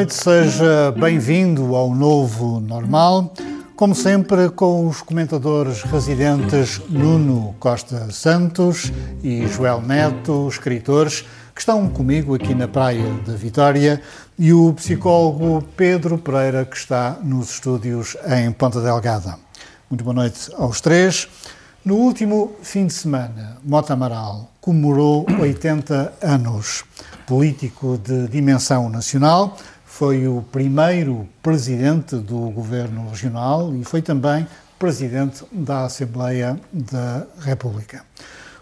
noite, seja bem-vindo ao novo normal. Como sempre, com os comentadores residentes Nuno Costa Santos e Joel Neto, escritores, que estão comigo aqui na Praia da Vitória, e o psicólogo Pedro Pereira, que está nos estúdios em Ponta Delgada. Muito boa noite aos três. No último fim de semana, Mota Amaral comemorou 80 anos. Político de dimensão nacional, foi o primeiro presidente do governo regional e foi também presidente da Assembleia da República.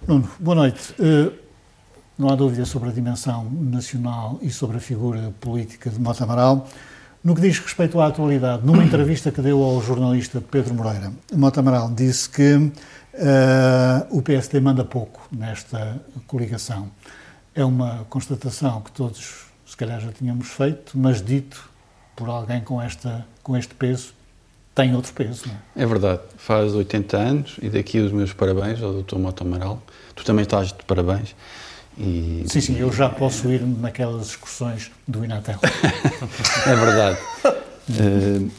Nuno, boa noite. Eh, não há dúvida sobre a dimensão nacional e sobre a figura política de Mota Amaral. No que diz respeito à atualidade, numa entrevista que deu ao jornalista Pedro Moreira, Mota Amaral disse que Uh, o PSD manda pouco nesta coligação. É uma constatação que todos, calhar, já tínhamos feito, mas dito por alguém com, esta, com este peso, tem outro peso. É? é? verdade. Faz 80 anos e daqui os meus parabéns ao Dr. Mota Amaral. Tu também estás de parabéns. E... Sim, sim, eu já posso ir naquelas excursões do Inatel. é verdade. Uh,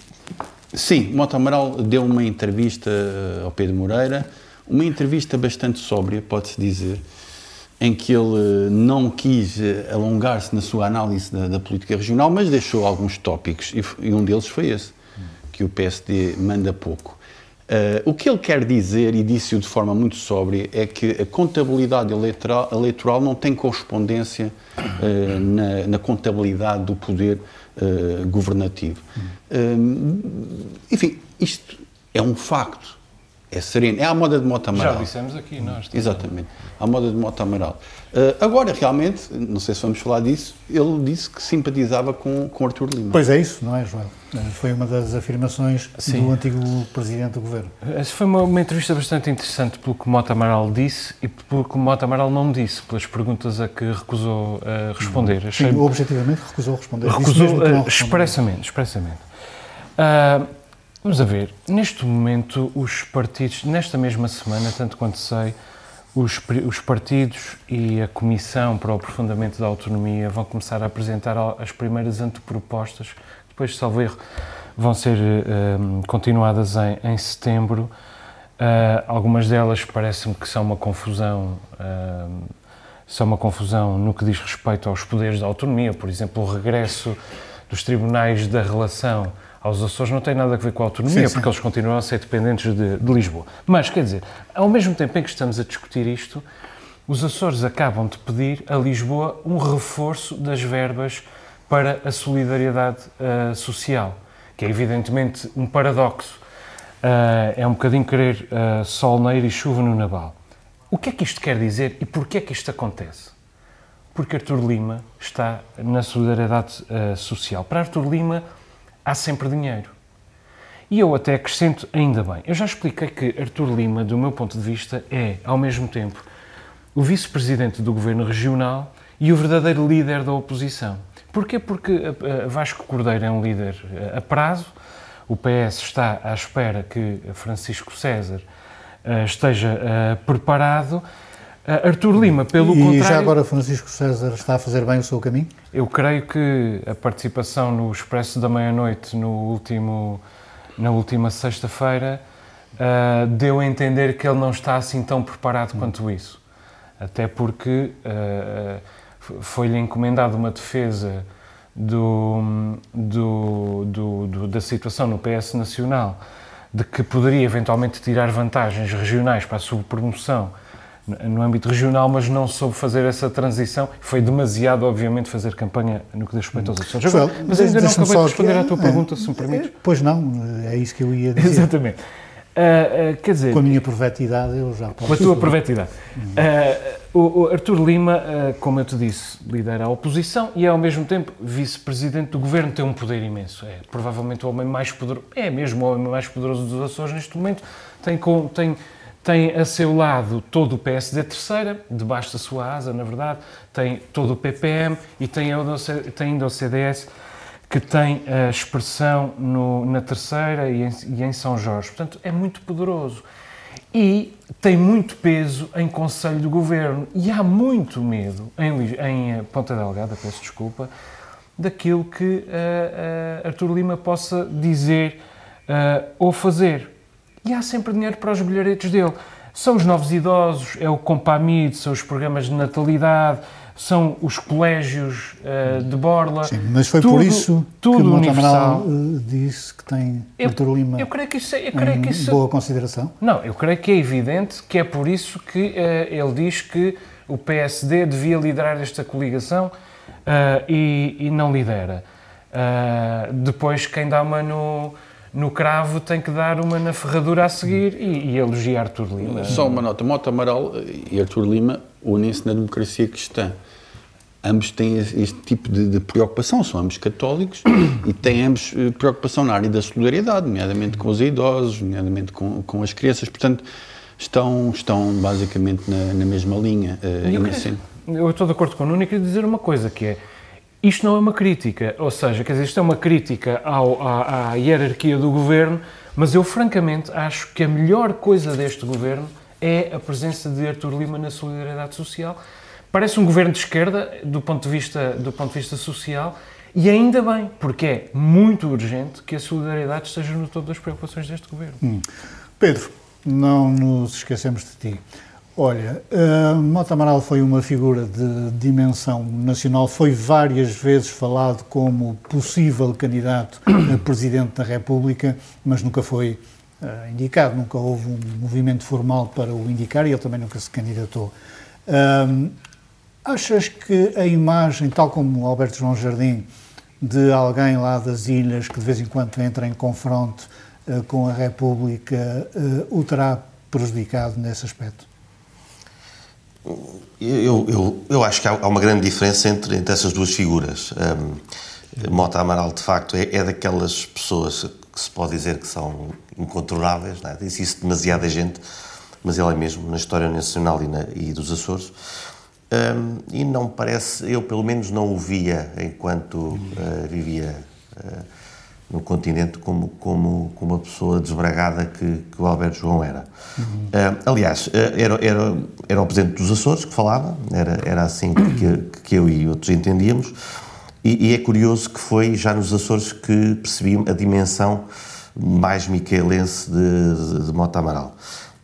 sim, Mota Amaral deu uma entrevista ao Pedro Moreira uma entrevista bastante sóbria, pode-se dizer, em que ele eh, não quis eh, alongar-se na sua análise da, da, política regional, mas deixou alguns tópicos, e, e, um deles foi esse, que o PSD manda pouco. Uh, o que ele quer dizer, e disse-o de forma muito sóbria, é que a contabilidade eleitoral, eleitoral não tem correspondência uh, na, na, contabilidade do poder uh, governativo. enfim, isto é um facto é sereno. É a moda de moto amaral. Já dissemos aqui, nós. Exatamente. A moda de moto amaral. Uh, agora, realmente, não sei se vamos falar disso, ele disse que simpatizava com, com Artur Lima. Pois é isso, não é, João? Eh, foi uma das afirmações Sim. do antigo Presidente do Governo. Essa foi uma, uma, entrevista bastante interessante pelo que Mota Amaral disse e pelo que Mota Amaral não disse, pelas perguntas a que recusou uh, responder. Achei... Sim, objetivamente recusou responder. Recusou uh, expressamente, expressamente. Uh, Vamos a ver, neste momento os partidos, nesta mesma semana, tanto quanto sei, os, os, partidos e a Comissão para o Aprofundamento da Autonomia vão começar a apresentar as primeiras antepropostas, depois, salvo erro, vão ser uh, continuadas em, em setembro. Uh, algumas delas parece-me que são uma confusão, uh, são uma confusão no que diz respeito aos poderes da autonomia, por exemplo, o regresso dos tribunais da relação aos Açores não tem nada a ver com a autonomia, sim, porque sim. eles continuam a ser dependentes de, de, Lisboa. Mas, quer dizer, ao mesmo tempo em que estamos a discutir isto, os Açores acabam de pedir a Lisboa um reforço das verbas para a solidariedade uh, social, que é evidentemente um paradoxo. Uh, é um bocadinho querer uh, sol na e chuva no naval. O que é que isto quer dizer e porquê é que isto acontece? Porque Artur Lima está na solidariedade social. Para Artur Lima, há sempre dinheiro. E eu até acrescento ainda bem. Eu já expliquei que Artur Lima, do meu ponto de vista, é, ao mesmo tempo, o vice-presidente do governo regional e o verdadeiro líder da oposição. Porquê? Porque eh, Vasco Cordeiro é um líder eh, a prazo, o PS está à espera que Francisco César eh, esteja preparado Artur Lima, pelo e contrário... E já agora Francisco César está a fazer bem o seu caminho? Eu creio que a participação no Expresso da Meia-Noite no último, na última sexta-feira uh, deu a entender que ele não está assim tão preparado hum. quanto isso. Até porque uh, foi-lhe encomendada uma defesa do, do, do, do, da situação no PS Nacional de que poderia eventualmente tirar vantagens regionais para a sua promoção no âmbito regional, mas não soube fazer essa transição. Foi demasiado, obviamente, fazer campanha no que diz respeito aos Açores. Agora, mas ainda não acabei de responder à tua é, pergunta, se me permites. É, pois não, é isso que eu ia dizer. Exatamente. Uh, uh, quer dizer, com a minha provetidade eu já posso... Com a tua provetidade. Uh, o, o Artur Lima, como eu te disse, lidera a oposição e é ao mesmo tempo vice-presidente do governo, tem um poder imenso. É provavelmente o homem mais poderoso, é mesmo o homem mais poderoso dos Açores neste momento, tem, com, tem tem a seu lado todo o PSD terceira, debaixo da sua asa, na verdade, tem todo o PPM e tem ainda o CDS, que tem a expressão no, na terceira e em, e em São Jorge. Portanto, é muito poderoso. E tem muito peso em Conselho do Governo. E há muito medo, em, em Ponta Delgada, peço desculpa, daquilo que uh, uh, Artur Lima possa dizer uh, ou fazer. E há sempre dinheiro para os bilharetes dele. São os novos idosos, é o Compamid, são os programas de natalidade, são os colégios uh, de Borla. Sim, mas foi tudo, por isso tudo que Monte Amaral uh, disse que tem eu, Artur Lima eu creio que isso, é, eu creio que isso, boa consideração? Não, eu creio que é evidente que é por isso que uh, ele diz que o PSD devia liderar esta coligação e, e, não lidera. depois, quem dá uma no no cravo tem que dar uma na ferradura a seguir e, e elogiar Artur Lima. Só uma nota, Mota Amaral e Artur Lima unem-se na democracia cristã. Ambos têm este tipo de, de preocupação, são ambos católicos e têm ambos eh, preocupação na área da solidariedade, nomeadamente com os idosos, nomeadamente com, com as crianças, portanto estão, estão basicamente na, na mesma linha. Uh, eu, eu estou de acordo com o Nuno e queria dizer uma coisa, que é isto não é uma crítica, ou seja, quer dizer, isto é uma crítica ao, à, à, hierarquia do governo, mas eu francamente acho que a melhor coisa deste governo é a presença de Artur Lima na solidariedade social. Parece um governo de esquerda do ponto de vista, do ponto de vista social e ainda bem, porque é muito urgente que a solidariedade esteja no topo das preocupações deste governo. Hum. Pedro, não nos esquecemos de ti. Olha, uh, Mota Amaral foi uma figura de dimensão nacional, foi várias vezes falado como possível candidato a Presidente da República, mas nunca foi uh, indicado, nunca houve um movimento formal para o indicar e ele também nunca se candidatou. Uh, achas que a imagem, tal como Alberto João Jardim, de alguém lá das ilhas que de vez em quando entra em confronto uh, com a República, o terá prejudicado nesse aspecto? Eu, eu, eu acho que há, uma grande diferença entre, entre essas duas figuras. Um, Mota Amaral, de facto, é, é, daquelas pessoas que se pode dizer que são incontornáveis, não é? disse isso demasiada gente, mas ele é mesmo na história nacional e, na, e dos Açores. Um, e não parece, eu pelo menos não o via enquanto uh, vivia uh, no continente como, como, como uma pessoa desbragada que, que o Alberto João era. Uhum. Uh, aliás, uh, era, era, era o Presidente dos Açores que falava, era, era assim que, que eu e outros entendíamos, e, e, é curioso que foi já nos Açores que percebi a dimensão mais micaelense de, de, de Mota Amaral.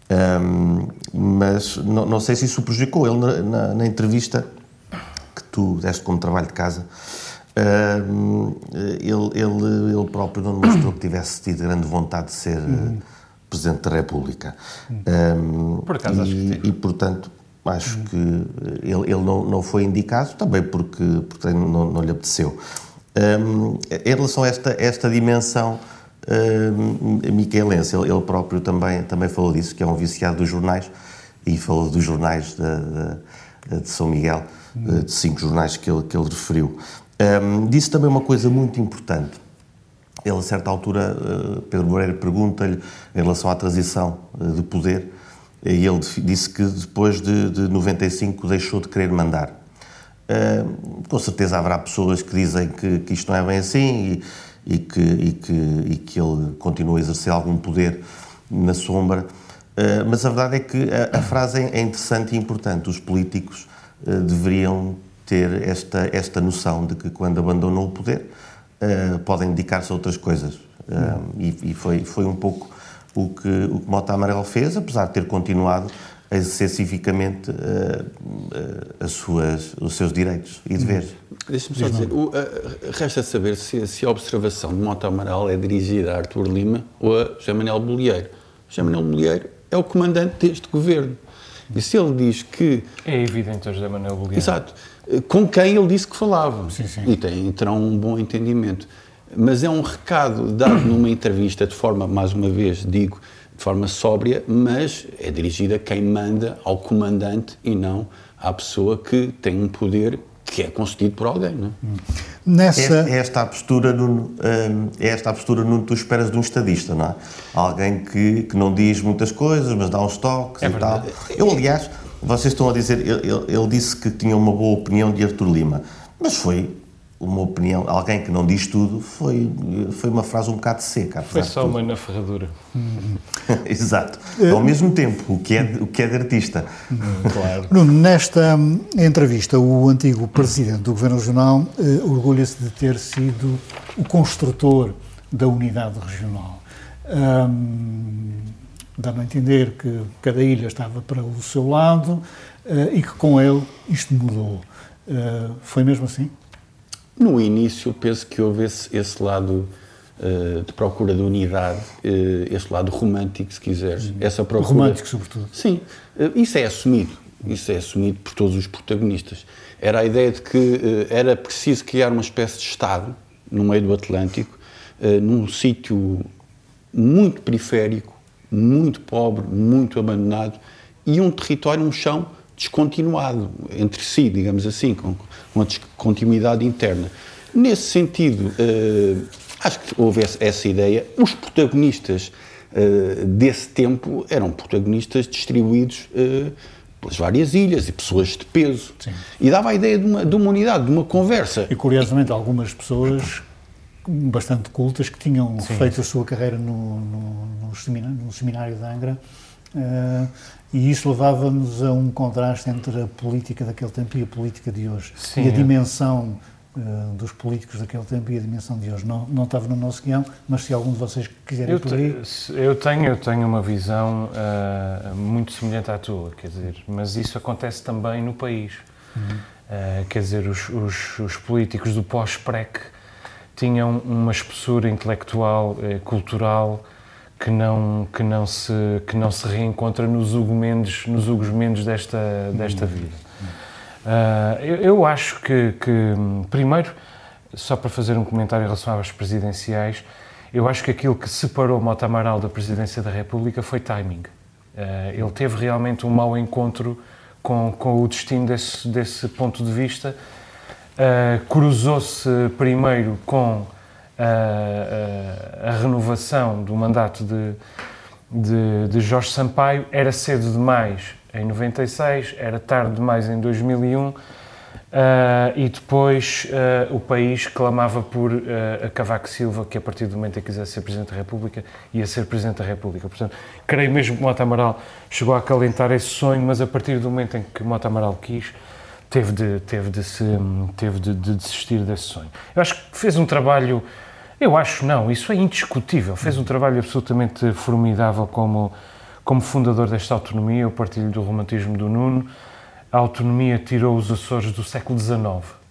Um, mas não, não, sei se isso prejudicou. Ele, na, na, na entrevista que tu deste como trabalho de casa, ele, ele, ele próprio não demonstrou que tivesse tido grande vontade de ser uhum. Presidente da República. Uhum. Por acaso, e, acho que sim. E, portanto, acho que ele, ele não, não foi indicado, também porque, porque não, não lhe apeteceu. Um, em relação a esta, esta dimensão um, micaelense, ele, ele, próprio também, também falou disso, que é um viciado dos jornais, e falou dos jornais de, de, de São Miguel, de cinco jornais que ele, que ele referiu. Um, disse também uma coisa muito importante. Ele, a certa altura, uh, Pedro Moreira pergunta-lhe em relação à transição uh, de poder, e ele disse que depois de, de 95 deixou de querer mandar. Uh, com certeza haverá pessoas que dizem que, que isto não é bem assim e, e, que, e, que, e que ele continua a exercer algum poder na sombra, uh, mas a verdade é que a, a frase é interessante e importante. Os políticos deveriam ter esta, esta noção de que quando abandonam o poder uh, podem dedicar-se a outras coisas. Uh, e, e foi, foi um pouco o que, o que Mota Amarelo fez, apesar de ter continuado a exercer civicamente uh, as suas, os seus direitos e deveres. Deixa-me só dizer, o, resta saber se, se, a observação de Mota Amaral é dirigida a Artur Lima ou a José Manuel Bolieiro. José Manuel Bolieiro é o comandante deste governo. E se ele diz que... É evidente a José Manuel Bolieiro. Exato com quem ele disse que falava. Sim, sim. E tem, terão um bom entendimento. Mas é um recado dado numa entrevista de forma, mais uma vez, digo, de forma sóbria, mas é dirigida a quem manda, ao comandante e não à pessoa que tem um poder que é concedido por alguém, não é? Nessa... É, é esta a postura, Nuno, hum, é esta a postura, Nuno, tu esperas de um estadista, não é? Alguém que, que não diz muitas coisas, mas dá uns toques é e verdade. tal. Eu, aliás, vocês estão a dizer, ele, ele, disse que tinha uma boa opinião de Artur Lima, mas foi uma opinião, alguém que não diz tudo, foi, foi uma frase um bocado seca. Foi só uma na ferradura. Exato. Ao mesmo tempo, o que é, o que é de artista. Claro. Nuno, nesta entrevista, o antigo presidente do Governo Regional eh, orgulha-se de ter sido o construtor da unidade regional. Um, Dá-me a entender que cada ilha estava para o seu lado uh, e que com ele isto mudou. Uh, foi mesmo assim? No início, penso que houve esse, esse lado uh, de procura de unidade, uh, esse lado romântico, se quiseres. Essa procura. Romântico, sobretudo. Sim, uh, isso é assumido. Isso é assumido por todos os protagonistas. Era a ideia de que era preciso criar uma espécie de Estado no meio do Atlântico, num sítio muito periférico, muito pobre, muito abandonado e um território, um chão descontinuado entre si, digamos assim, com uma descontinuidade interna. Nesse sentido, uh, acho que houve essa ideia. Os protagonistas uh, desse tempo eram protagonistas distribuídos uh, pelas várias ilhas e pessoas de peso. Sim. E dava a ideia de uma, de uma unidade, de uma conversa. E curiosamente, algumas pessoas bastante cultas que tinham Sim. feito a sua carreira no, no, no, seminário, no seminário de Angra uh, e isso levava-nos a um contraste entre a política daquele tempo e a política de hoje. Sim, e a é. dimensão uh, dos políticos daquele tempo e a dimensão de hoje. Não, não estava no nosso guião, mas se algum de vocês quiser eu por aí... Eu tenho, eu tenho uma visão uh, muito semelhante à tua, quer dizer, mas isso acontece também no país. Uhum. Uh, quer dizer, os, os, os políticos do pós-PREC tinham uma espessura intelectual, cultural, que não que não se que não se reencontra nos Hugo Mendes nos Hugo Mendes desta desta vida. Uh, eu, eu, acho que, que primeiro só para fazer um comentário em relação às presidenciais, eu acho que aquilo que separou Mota Amaral da presidência da República foi timing. Uh, ele teve realmente um mau encontro com, com o destino desse, desse ponto de vista. Uh, Cruzou-se primeiro com a, a, a renovação do mandato de, de, de, Jorge Sampaio era cedo demais em 96, era tarde demais em 2001 uh, e depois uh, o país clamava por uh, a Cavaco Silva que a partir do momento em que quisesse ser Presidente da República ia ser Presidente da República. Portanto, creio mesmo que Mota Amaral chegou a acalentar esse sonho, mas a partir do momento em que Mota Amaral quis, teve de, teve de, se, teve de, de desistir desse sonho. Eu acho que fez um trabalho eu acho não, isso é indiscutível. Fez um trabalho absolutamente formidável como, como fundador desta autonomia. Eu partilho do romantismo do Nuno. A autonomia tirou os Açores do século XIX.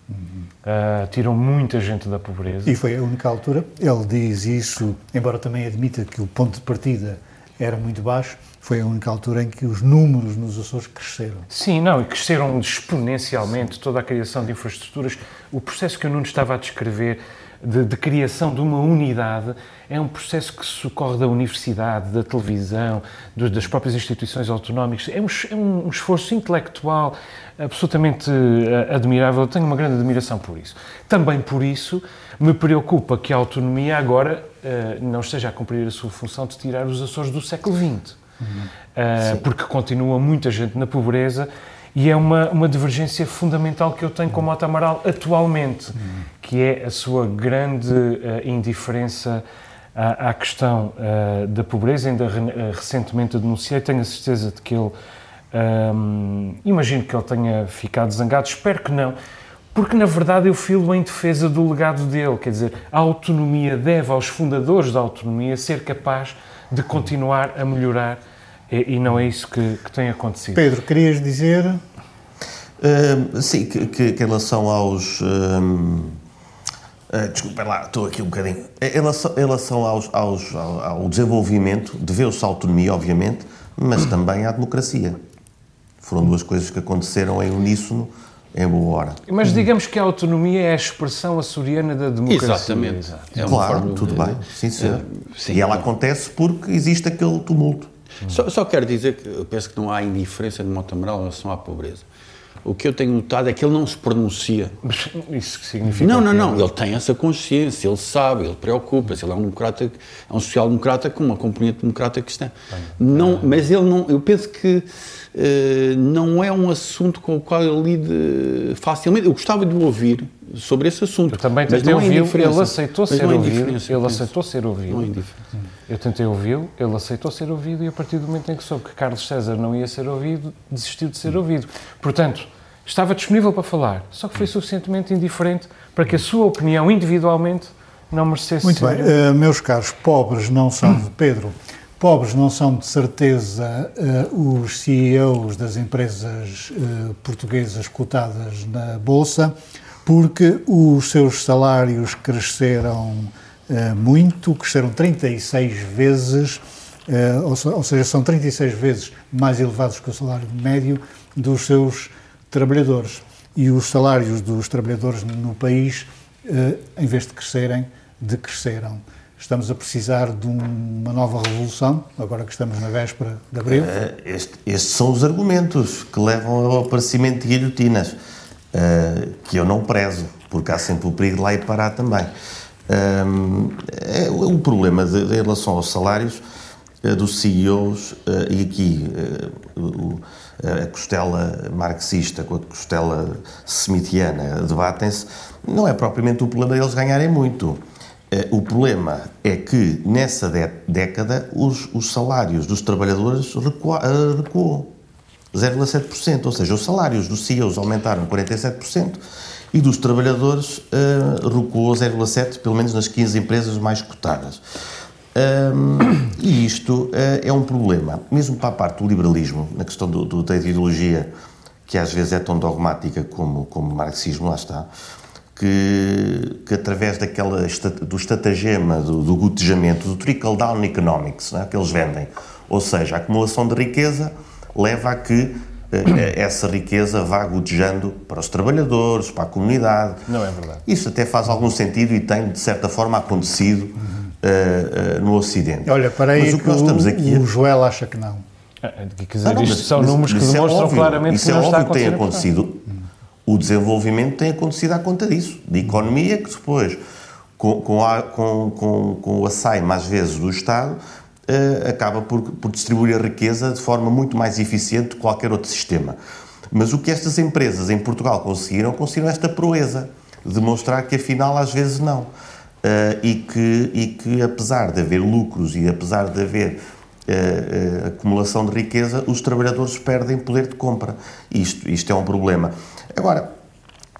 Uh, tirou muita gente da pobreza. E foi a única altura. Ele diz isso, embora também admita que o ponto de partida era muito baixo, foi a única altura em que os números nos Açores cresceram. Sim, não, e cresceram exponencialmente toda a criação de infraestruturas. O processo que o Nuno estava a descrever de, de, criação de uma unidade é um processo que socorre da universidade, da televisão, das próprias instituições autonómicas. É um, é um, esforço intelectual absolutamente uh, admirável. Eu tenho uma grande admiração por isso. Também por isso me preocupa que a autonomia agora uh, não esteja a cumprir a sua função de tirar os Açores do século XX. Uhum. Uh, porque continua muita gente na pobreza e é uma, uma divergência fundamental que eu tenho com o Mota Amaral atualmente, que é a sua grande uh, indiferença à, à questão da pobreza. Ainda re, recentemente denunciei, tenho a certeza de que ele. Um, imagino que ele tenha ficado zangado, espero que não, porque na verdade eu filo em defesa do legado dele, quer dizer, a autonomia deve aos fundadores da autonomia ser capaz de continuar a melhorar e, e não é isso que, que, tem acontecido. Pedro, querias dizer? Uh, sim, que, que, que, em relação aos. Uh, uh, desculpa lá, estou aqui um bocadinho. Em relação, em relação aos, aos, ao, ao desenvolvimento, deveu-se à autonomia, obviamente, mas também à democracia. Foram duas coisas que aconteceram em uníssono em boa hora. Mas digamos que a autonomia é a expressão açoriana da democracia. Exatamente. É claro, tudo bem, sim. É, sim. E ela acontece porque existe aquele tumulto. Só, só, quero dizer que eu penso que não há indiferença de Montamaral em relação à pobreza. O que eu tenho notado é que ele não se pronuncia. Isso significa. Não, não, que- não. Ele tem essa consciência, ele sabe, ele preocupa-se. Ele é um democrata, é um social-democrata com uma componente democrata cristã. Não, mas ele não. Eu penso que eh, não é um assunto com o qual ele lide facilmente. Eu gostava de o ouvir sobre esse assunto. Eu também mas tentei não é ele aceitou Mas ser é ouvido. Ele aceitou ser ouvido. Não é indiferença. Eu tentei ouvi-lo, ele aceitou ser ouvido e a partir do momento em que soube que Carlos César não ia ser ouvido, desistiu de ser ouvido. Portanto, estava disponível para falar, só que foi suficientemente indiferente para que a sua opinião individualmente não merecesse Muito ser. bem, eh, meus caros, pobres não são de Pedro. Pobres não são de certeza eh, os CEOs das empresas eh, portuguesas cotadas na Bolsa, porque os seus salários cresceram muito, cresceram 36 vezes, eh, ou, se- ou seja, são 36 vezes mais elevados que o salário médio dos seus trabalhadores. E os salários dos trabalhadores no país, eh, em vez de crescerem, decresceram. Estamos a precisar de um- uma nova revolução, agora que estamos na véspera de abril. Eh, este- estes são os argumentos que levam ao aparecimento de guilhotinas, eh, que eu não prezo, porque há sempre o perigo de lá ir parar também. Ahm, é, o problema de, de- em relação aos salários eh, dos CEOs, eh, e aqui o- a costela marxista com a costela smithiana debatem-se, não é propriamente o problema deles ganharem muito. O problema é que nessa dé- década os, os salários dos trabalhadores recua, eh, recuou 0,7%, ou seja, os salários dos CEOs aumentaram 47% e dos trabalhadores eh, recuou 0,7%, pelo menos nas 15 empresas mais cotadas. Ahm, e isto eh, é um problema, mesmo para a parte do liberalismo, na questão do, do- da ideologia, que às vezes é tão dogmática como, como o marxismo, lá está, que, que através daquela, do estratagema, do, do gotejamento, do trickle-down economics, é, que eles vendem, ou seja, a acumulação de riqueza leva a que essa riqueza vá gotejando para os trabalhadores, para a comunidade. Não é verdade. Isso até faz algum sentido e tem, de certa forma, acontecido eh, eh, no Ocidente. Olha, para aí Mas o que nós estamos aqui... o Joel acha que não. Ah, Quer dizer, Ah, não, isto mas- são mas- números que mas isso é demonstram óbvio, claramente isso que é não está a óbvio que tem acontecido. O desenvolvimento tem acontecido à conta disso, de economia que depois, com, com, a, com, com, com o assaio, às vezes, do Estado, acaba por, por distribuir a riqueza de forma muito mais eficiente que qualquer outro sistema. Mas o que estas empresas em Portugal conseguiram, conseguiram esta proeza, de mostrar que afinal às vezes não. Eh, e, que, e que apesar de haver lucros e apesar de haver eh, eh, acumulação de riqueza, os trabalhadores perdem poder de compra. Isto, isto é um problema. Agora,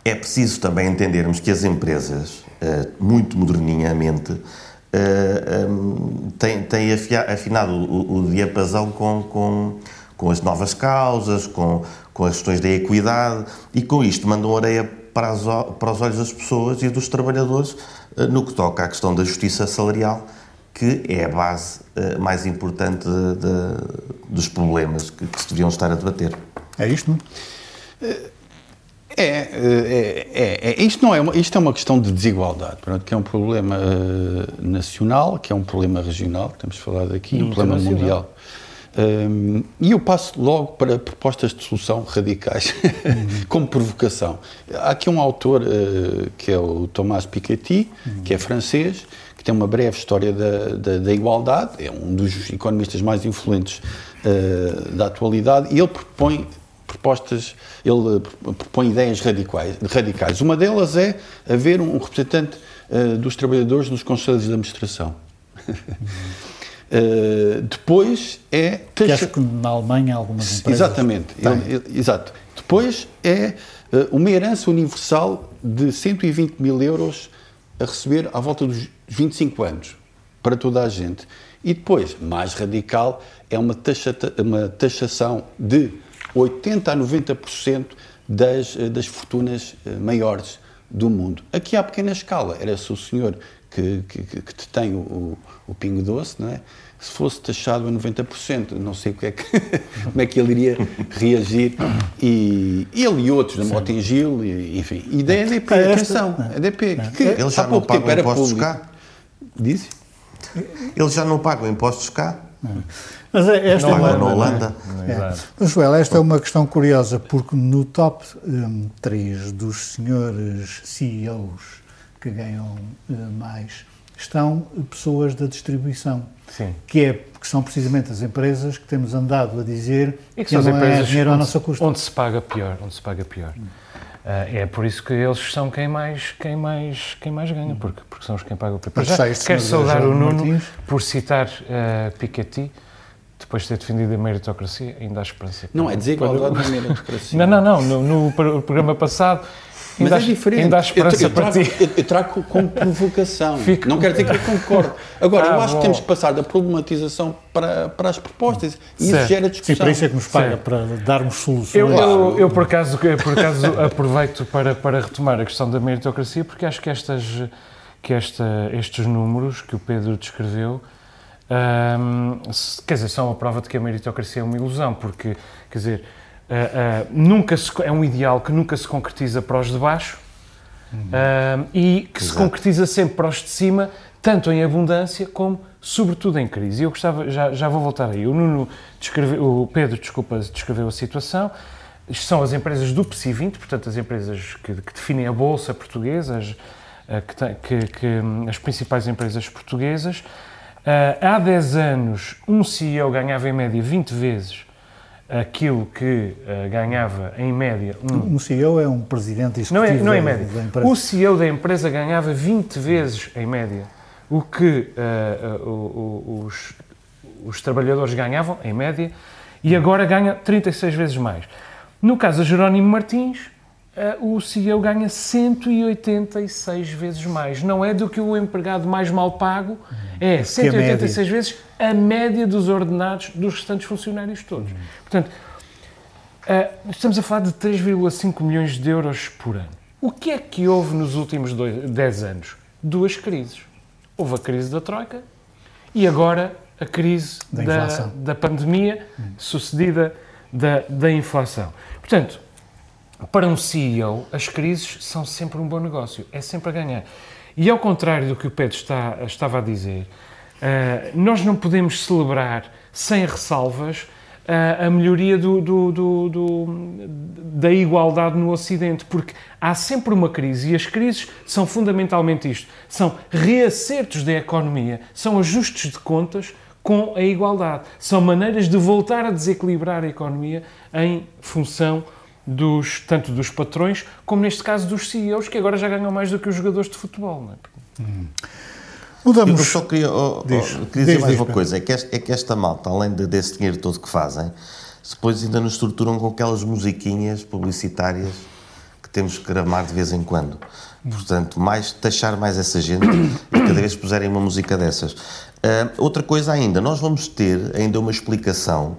é preciso também entendermos que as empresas, eh, muito moderninhamente, eh, têm, têm afia- afinado o, o diapasão com, com, com as novas causas, com, com as questões da equidade e com isto mandam areia para, as para os olhos das pessoas e dos trabalhadores eh, no que toca à questão da justiça salarial, que é a base eh, mais importante de- de- dos problemas que, que se deviam estar a debater. É isto, não? É, é, é, é, isto não é uma, isto é uma questão de desigualdade, pronto, que é um problema eh, nacional, que é um problema regional, que temos falado aqui, um problema mundial. Um, e eu passo logo para propostas de solução radicais, como provocação. Há aqui um autor eh, que é o Tomás Piketty, que é francês, que tem uma breve história da, da, da igualdade, é um dos economistas mais influentes eh, da atualidade, e ele propõe propostas, ele eh, propõe ideias radicais. radicais. Uma delas é haver um representante eh, dos trabalhadores nos conselhos de administração. Eh, depois é taxa- acho que na Alemanha algumas empresas. Exatamente, ele- ele- exato. Depois é eh, uma herança universal de 120 mil euros a receber à volta dos 25 anos, para toda a gente. E depois, mais radical, é uma, taxa, uma taxação de 80% a 90% das, eh, das fortunas eh, maiores do mundo. Aqui à pequena escala, era-se o senhor que, que, que- detém o, o, o pingo doce, não é? Se fosse taxado a 90%, não sei o que é que, como é que ele iria reagir. E ele e outros, da Motengil, e, enfim. E da EDP, Ah, esta- atenção, a EDP, que Eles já há não tempo era impostos público. cá? Diz? Eles já não pagam impostos cá? Mas é- esta é Pagam uma, na Holanda. É. É. Mas, Joel, esta é uma questão curiosa, porque no top 3 dos senhores CEOs que ganham eh, mais estão pessoas da distribuição, Sim. que, é, que são precisamente as empresas que temos andado a dizer E que, são as não é empresas dinheiro à onde, nossa custa. onde se paga pior, onde se paga pior. Ah, é por isso que eles são quem mais, quem mais, quem mais ganha, porque, porque são os quem pagam sai este quero saudar o Nuno Martins. por citar uh, Piketty, depois de ter defendido a meritocracia, ainda há esperança. Não, é desigualdade na meritocracia. Não, não, não, no, no pro- programa passado Mas ainda, é diferente. ainda há Eu- esperança eu, para trago, ti. eu, eu trago com provocação. Fico- Não quer dizer que eu concordo. Agora, eu Ah, acho bom. que temos que passar da problematização para, para as propostas. E isso Certo. gera Sim, discussão. para isso é que nos paga, Certo. para darmos soluções. Eu, eu, eu, por acaso, eu, por acaso aproveito para, para retomar a questão da meritocracia, porque acho que, estas, que esta, estes números que o Pedro descreveu, hum, se- quer dizer, são a prova de que a meritocracia é uma ilusão, porque, quer dizer, ah, ah, nunca se, é um ideal que nunca se concretiza para os de baixo hum, e que se Exato. concretiza sempre para os de cima, tanto em abundância como, sobretudo, em crise. E eu gostava, já, já vou voltar aí. O Nuno descreveu, o Pedro, desculpa, descreveu a situação. São as empresas do PSI 20, portanto, as empresas que, que definem a Bolsa Portuguesa, as, que, que- que, hum, as principais empresas portuguesas. Ah, há 10 anos, um CEO ganhava em média 20 vezes aquilo que ah, ganhava em média um Um CEO é um presidente não é, executivo não é em da- média. da empresa. O CEO da empresa ganhava 20 vezes em média o que o- o- os, os trabalhadores ganhavam, em média, e agora ganha 36 vezes mais. No caso de Jerónimo Martins, o CEO ganha 186 vezes mais. Não é do que o empregado mais mal pago, é 186 vezes a média dos ordenados dos restantes funcionários todos. Portanto, ah, estamos a falar de 3,5 milhões de euros por ano. O que é que houve nos últimos dois, 10 anos? Duas crises. Houve a crise da Troika e agora a crise Da da, da pandemia sucedida da, da inflação. Portanto, para um CEO, as crises são sempre um bom negócio, é sempre a ganhar. E ao contrário do que o Pedro está, estava a dizer, ah, nós não podemos celebrar sem ressalvas ah, a melhoria do- do- do- da igualdade no Ocidente, porque há sempre uma crise e as crises são fundamentalmente isto: são reacertos da economia, são ajustes de contas com a igualdade, são maneiras de voltar a desequilibrar a economia em função dos, tanto dos patrões, como neste caso dos CEOs, que agora já ganham mais do que os jogadores de futebol. Não é? Eu Mudamos. só queria, oh, oh, Diz. queria Diz, dizer mais diz, uma coisa: é que, esta, é que esta malta, além de- desse dinheiro todo que fazem, depois ainda nos estruturam com aquelas musiquinhas publicitárias que temos que gramar de vez em quando. Portanto, mais, taxar mais essa gente e cada vez que puserem uma música dessas. Ah, outra coisa ainda, nós vamos ter ainda uma explicação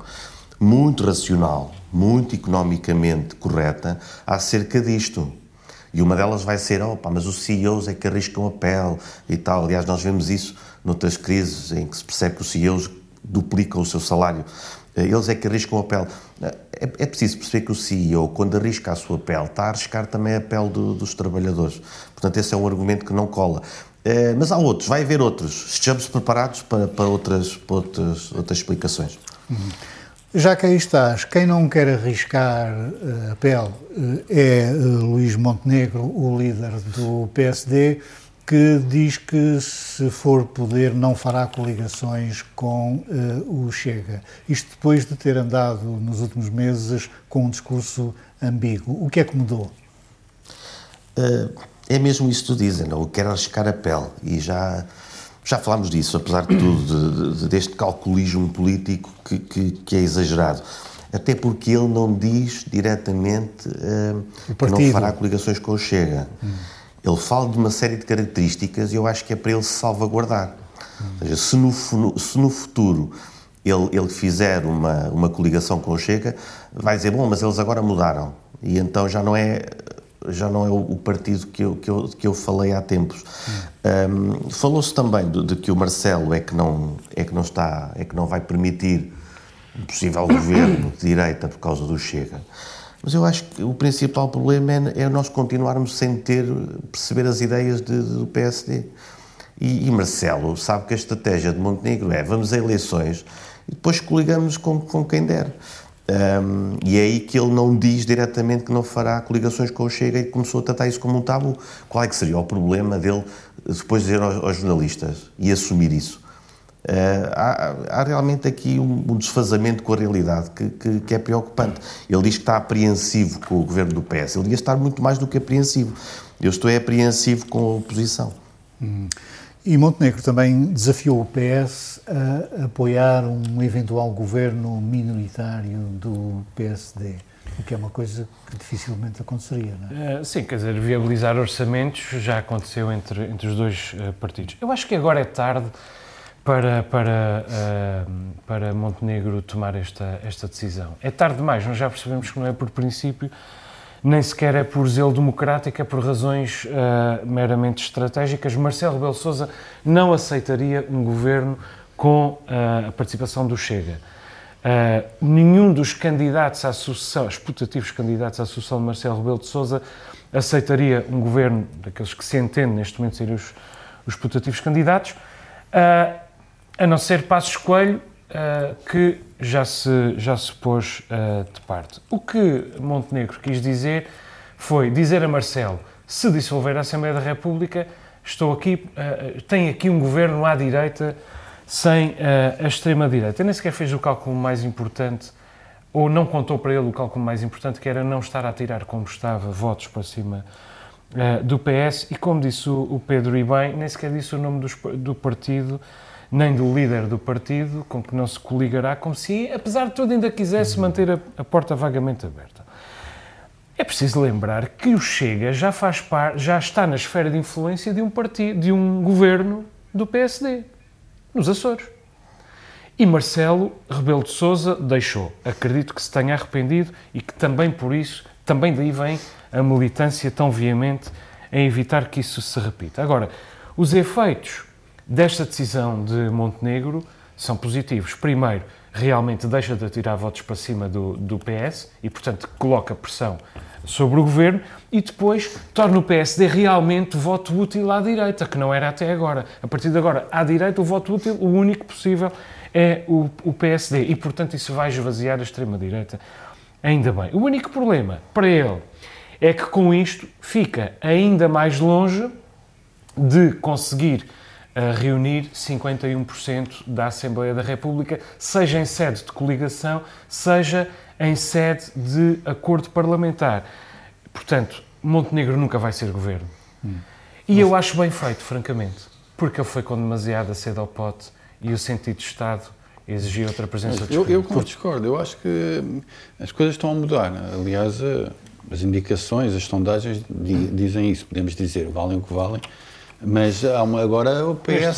muito racional, muito economicamente correta acerca disto. E uma delas vai ser, opa, mas os CEOs é que arriscam a pele e tal. Aliás, nós vemos isso noutras crises em que se percebe que os CEOs duplicam o seu salário. Eh, Eles é que arriscam a pele. Eh, É, é preciso perceber que o CEO, quando arrisca a sua pele, está a arriscar também a pele do- dos trabalhadores. Portanto, esse é um argumento que não cola. Eh, Mas há outros, vai haver outros. Estejamos preparados para, para, outras, para outras, outras explicações. Já que aí estás, quem não quer arriscar eh, a pele eh, é eh, Luís Montenegro, o líder do PSD, que diz que se for poder não fará coligações com o Chega. Isto depois de ter andado nos últimos meses com um discurso ambíguo. O que é que mudou? É mesmo isso que tu dizes, não? Eu quero arriscar a pele. E já, já falámos disso, apesar de tudo, de- de- deste calculismo político que, que, que é exagerado. Até porque ele não diz diretamente uh, que não fará coligações com o Chega. Ele fala de uma série de características e eu acho que é para ele se salvaguardar. Ou seja, se no, se no futuro ele, ele fizer uma, uma coligação com o Chega, vai dizer, bom, mas eles agora mudaram. E então já não é já não é o, partido que eu, que, eu, que eu falei há tempos. Um, Falou-se também de, de que o Marcelo é que não é que não está é que não vai permitir um possível governo de direita por causa do Chega. Mas eu acho que o principal problema é, é nós continuarmos sem ter perceber as ideias de- de- do PSD. E, e Marcelo sabe que a estratégia de Montenegro é vamos a eleições e depois coligamos com, com quem der. Um, e é aí que ele não diz diretamente que não fará coligações com o Chega e começou a tratar isso como um tabu. Qual é que seria o problema dele depois dizer aos, aos jornalistas e assumir isso? Uh, há, há, realmente aqui um, um, desfazamento com a realidade que, que, que, é preocupante. Ele diz que está apreensivo com o governo do PS. Ele devia estar muito mais do que apreensivo. Eu estou é apreensivo com a oposição. Hum. E Montenegro também desafiou o PS a apoiar um eventual governo minoritário do PSD, o que é uma coisa que dificilmente aconteceria, não é? Uh, sim, quer dizer, viabilizar orçamentos já aconteceu entre, entre os dois uh, partidos. Eu acho que agora é tarde para, para, uh, para Montenegro tomar esta, esta decisão. É tarde demais, nós já percebemos que não é por princípio nem sequer é por zelo democrático, é por razões uh, meramente estratégicas. Marcelo Rebelo Sousa não aceitaria um governo com uh, a participação do Chega. Uh, nenhum dos candidatos à sucessão, os putativos candidatos à sucessão de Marcelo Rebelo de Sousa, aceitaria um governo daqueles que se entende neste momento serem os, os putativos candidatos, a não ser Passos Coelho, uh, que já se, já se pôs uh, de parte. O que Montenegro quis dizer foi dizer a Marcelo, se dissolver a Assembleia da República, estou aqui, uh, tem aqui um governo à direita sem a extrema-direita. Nem sequer fez o cálculo mais importante, ou não contou para ele o cálculo mais importante, que era não estar a tirar como estava votos para cima do PS, e como disse o, o Pedro e bem, nem sequer disse o nome do, do partido, nem do líder do partido, com que não se coligará, como se, apesar de tudo, ainda quisesse manter a, a porta vagamente aberta. É preciso lembrar que o Chega já faz par, já está na esfera de influência de um partido, de um governo do PSD, nos Açores. E Marcelo Rebelo de Sousa deixou. Acredito que se tenha arrependido e que também por isso, também daí vem a militância tão veemente em evitar que isso se repita. Agora, os efeitos desta decisão de Montenegro são positivos. Primeiro, realmente deixa de atirar votos para cima do, do PS e, portanto, coloca pressão sobre o governo e depois torna o PSD realmente voto útil à direita, que não era até agora. A partir de agora, à direita, o voto útil, o único possível, é o, o PSD e, portanto, isso vai esvaziar a extrema-direita. Ainda bem. O único problema para ele é que com isto fica ainda mais longe de conseguir a reunir 51% da Assembleia da República, seja em sede de coligação, seja em sede de acordo parlamentar. Portanto, Montenegro nunca vai ser governo. Hum. E Mas... eu acho bem feito, francamente, porque ele foi com demasiada sede ao pote e o sentido de Estado exigia outra presença de Eu, eu discordo, eu acho que as coisas estão a mudar. Aliás, as indicações, as sondagens dizem isso, podemos dizer, valem o que valem mas uma, agora o PS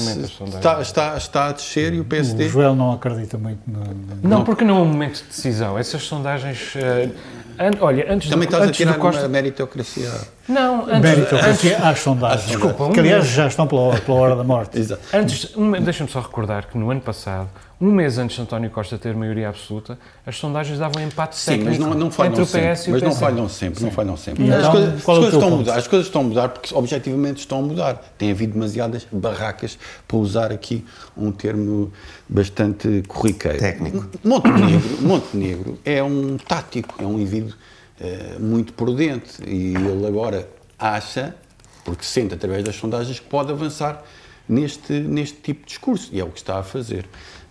está, está, está a descer e o PSD. O Joel não acredita muito no. Não, porque não é um momento de decisão. Essas sondagens. Uh, an, olha, antes Também do, estás antes a tirar Costa... uma meritocracia. Não, antes. Meritocracia às sondagens. Desculpa, um que aliás já estão pela, pela hora da morte. Exato. Antes, um, deixa-me só recordar que no ano passado um mês antes de António Costa ter maioria absoluta, as sondagens davam empate Sim, mas não, não falham entre o sempre, PS e o Mas não falham sempre, Sim. não falham sempre. Então, as coisas, as coisas estão a mudar, as coisas estão a mudar porque objetivamente estão a mudar. Tem havido demasiadas barracas, para usar aqui um termo bastante corriqueiro. Técnico. Montenegro, Montenegro é um tático, é um indivíduo uh, muito prudente e ele agora acha, porque sente através das sondagens, que pode avançar neste, neste tipo de discurso e é o que está a fazer.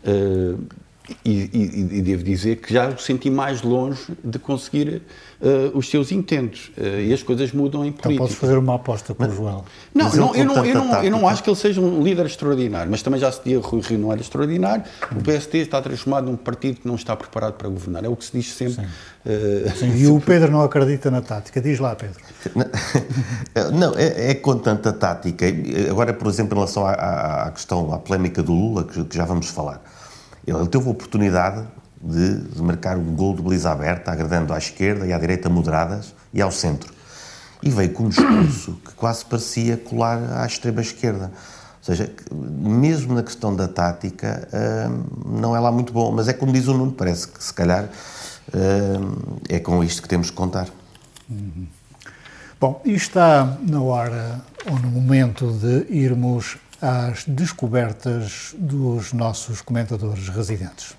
Uh, e, e, e, devo dizer que já o senti mais longe de conseguir uh, os seus intentos. Uh, e as coisas mudam em política. Então podes fazer uma aposta com o João. Não, não, eu, não, eu, não, eu não acho que ele seja um líder extraordinário, mas também já se dizia que o Rio não era extraordinário. O PSD está transformado num partido que não está preparado para governar. É o que se diz sempre. Sim. Uh, Sim, e o Pedro não acredita na tática. Diz lá, Pedro. Não, é, é com tanta tática. Agora, por exemplo, em relação à, à questão, à polémica do Lula, que, que já vamos falar. Ele teve a oportunidade de, de marcar um gol de baliza aberta, agradando à esquerda e à direita moderadas e ao centro. E veio com um discurso que quase parecia colar à extrema-esquerda. Ou seja, mesmo na questão da tática, hum, não é lá muito bom. Mas é como diz o Nuno, parece que se calhar hum, é com isto que temos que contar. Uhum. Bom, e está na hora ou no momento de irmos às descobertas dos nossos comentadores residentes.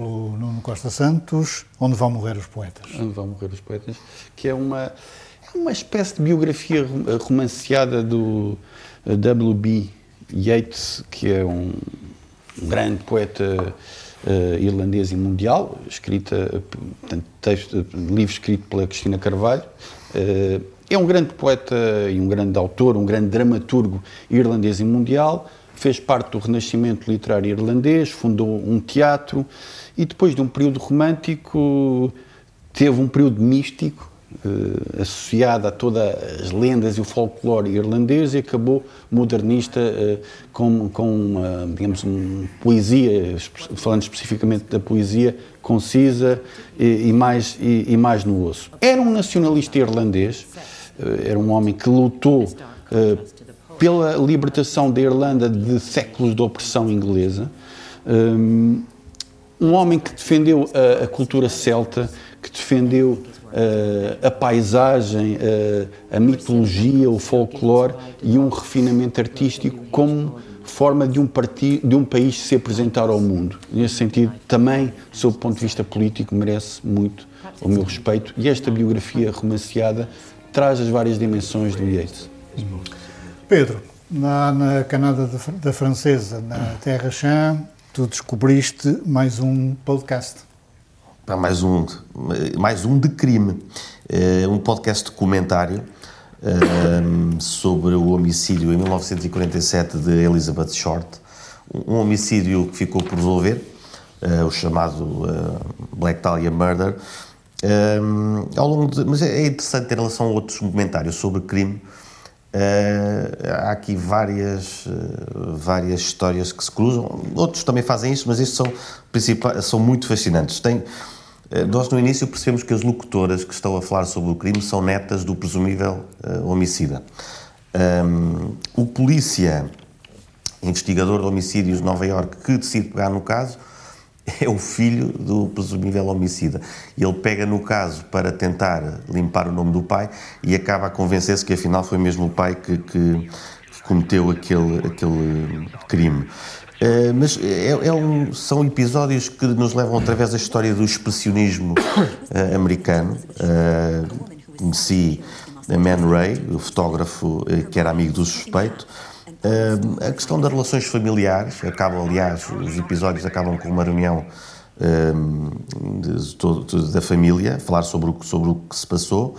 pelo Nuno Costa Santos, Onde Vão Morrer os Poetas. Onde Vão Morrer os Poetas, que é uma, é uma espécie de biografia eh, romanceada do eh, W.B. Yeats, que é um grande poeta uh, irlandês e mundial, escrita, portanto, texto, livro escrito pela Cristina Carvalho. Uh, é um grande poeta e um grande autor, um grande dramaturgo irlandês e mundial. Fez parte do Renascimento literário irlandês, fundou um teatro e depois de um período romântico teve um período místico uh, associada a todas as lendas e o folclore irlandês e acabou modernista uh, com, com uma, digamos, uma poesia, falando especificamente da poesia, concisa e, e mais, e, e, mais no osso. Era um nacionalista irlandês, uh, era um homem que lutou pela libertação da Irlanda de séculos de opressão inglesa. Um, um homem que defendeu a, a cultura celta, que defendeu uh, a paisagem, uh, a mitologia, o folclore e um refinamento artístico como forma de um, de um país se apresentar ao mundo. Nesse sentido, também, sob o ponto de vista político, merece muito o meu respeito e esta biografia romanceada traz as várias dimensões do Yeats. Pedro, na, na Canada da Francesa, na Terra Chã, tu descobriste mais um podcast mais um, mais um de crime. É um podcast documentário um, sobre o homicídio em 1947 de Elizabeth Short. Um homicídio que ficou por resolver, uh, o chamado uh, Black Dahlia Murder. Um, ao longo de, mas é interessante em relação a outros documentários sobre crime. Uh, há aqui várias, uh, várias histórias que se cruzam. Outros também fazem isso, mas estes são, são muito fascinantes. Tem, eh, nós no início percebemos que as locutoras que estão a falar sobre o crime são netas do presumível uh, homicida. Um, o polícia, investigador de homicídios de Nova Iorque, que decide pegar no caso, é o filho do presumível homicida. Ele pega no caso para tentar limpar o nome do pai e acaba a convencer-se que afinal foi mesmo o pai que, que, que cometeu aquele, aquele crime. Uh, mas é, é um, são episódios que nos levam através da história do expressionismo uh, americano. Uh, conheci a Man Ray, o fotógrafo que era amigo do suspeito. A questão das relações familiares, acaba, aliás, os episódios acabam com uma reunião de, de, da família, falar sobre o, sobre o que se passou.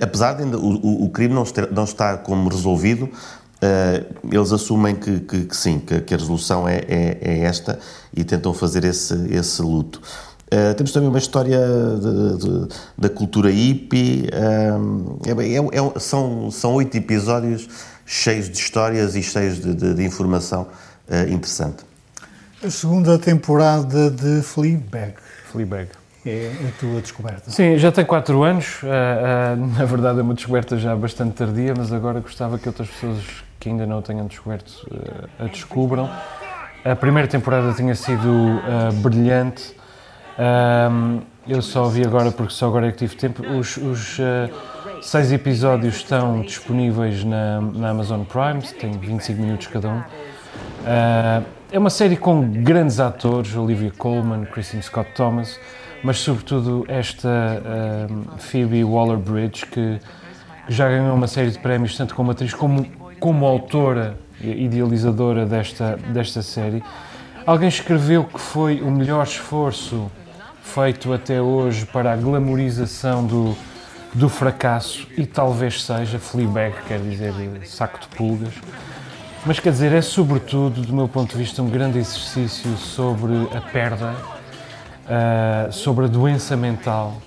apesar de ainda, o, o crime não, estar, não estar como resolvido, Uh, eles assumem que, que, que sim, que, que, a resolução é, é, é, esta e tentam fazer esse, esse luto. Uh, temos também uma história de, de, da cultura hippie. Uh, é, é, são, são oito episódios cheios de histórias e cheios de, de informação interessante. A segunda temporada de Fleabag. Fleabag. É a tua descoberta. Sim, já tem quatro anos. na verdade, é uma descoberta já bastante tardia, mas agora gostava que outras pessoas que ainda não tenham descoberto uh, a descubram. A primeira temporada tinha sido uh, brilhante. Eu só vi agora porque só agora é que tive tempo. Os, os uh, seis episódios estão disponíveis na, na, Amazon Prime, tem 25 minutos cada um. é uma série com grandes atores, Olivia Colman, Kristen Scott Thomas, mas sobretudo esta Phoebe Waller-Bridge que já ganhou uma série de prémios tanto como atriz como como autora idealizadora desta, desta série, alguém escreveu que foi o melhor esforço feito até hoje para a glamorização do, do fracasso e talvez seja Fleabag, quer dizer saco de pulgas. Mas quer dizer, é sobretudo, do meu ponto de vista, um grande exercício sobre a perda, uh, sobre a doença mental,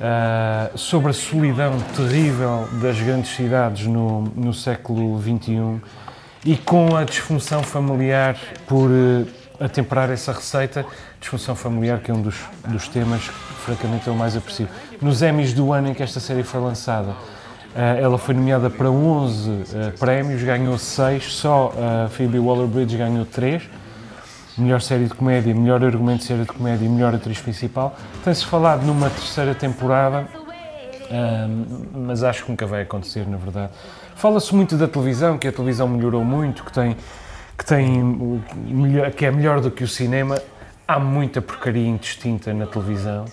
uh, sobre a solidão terrível das grandes cidades no, no século XXI e com a disfunção familiar por uh, atemperar essa receita, disfunção familiar que é um dos, dos temas que francamente eu mais aprecio. Nos Emmys do ano em que esta série foi lançada, uh, ela foi nomeada para 11 uh, prémios, ganhou 6, só a Phoebe Waller-Bridge ganhou 3 melhor série de comédia, melhor argumento de série de comédia e melhor atriz principal. Tem-se falado numa terceira temporada, mas acho que nunca vai acontecer, na verdade. Fala-se muito da televisão, que a televisão melhorou muito, que tem que tem que é melhor do que o cinema. há muita porcaria indistinta na televisão.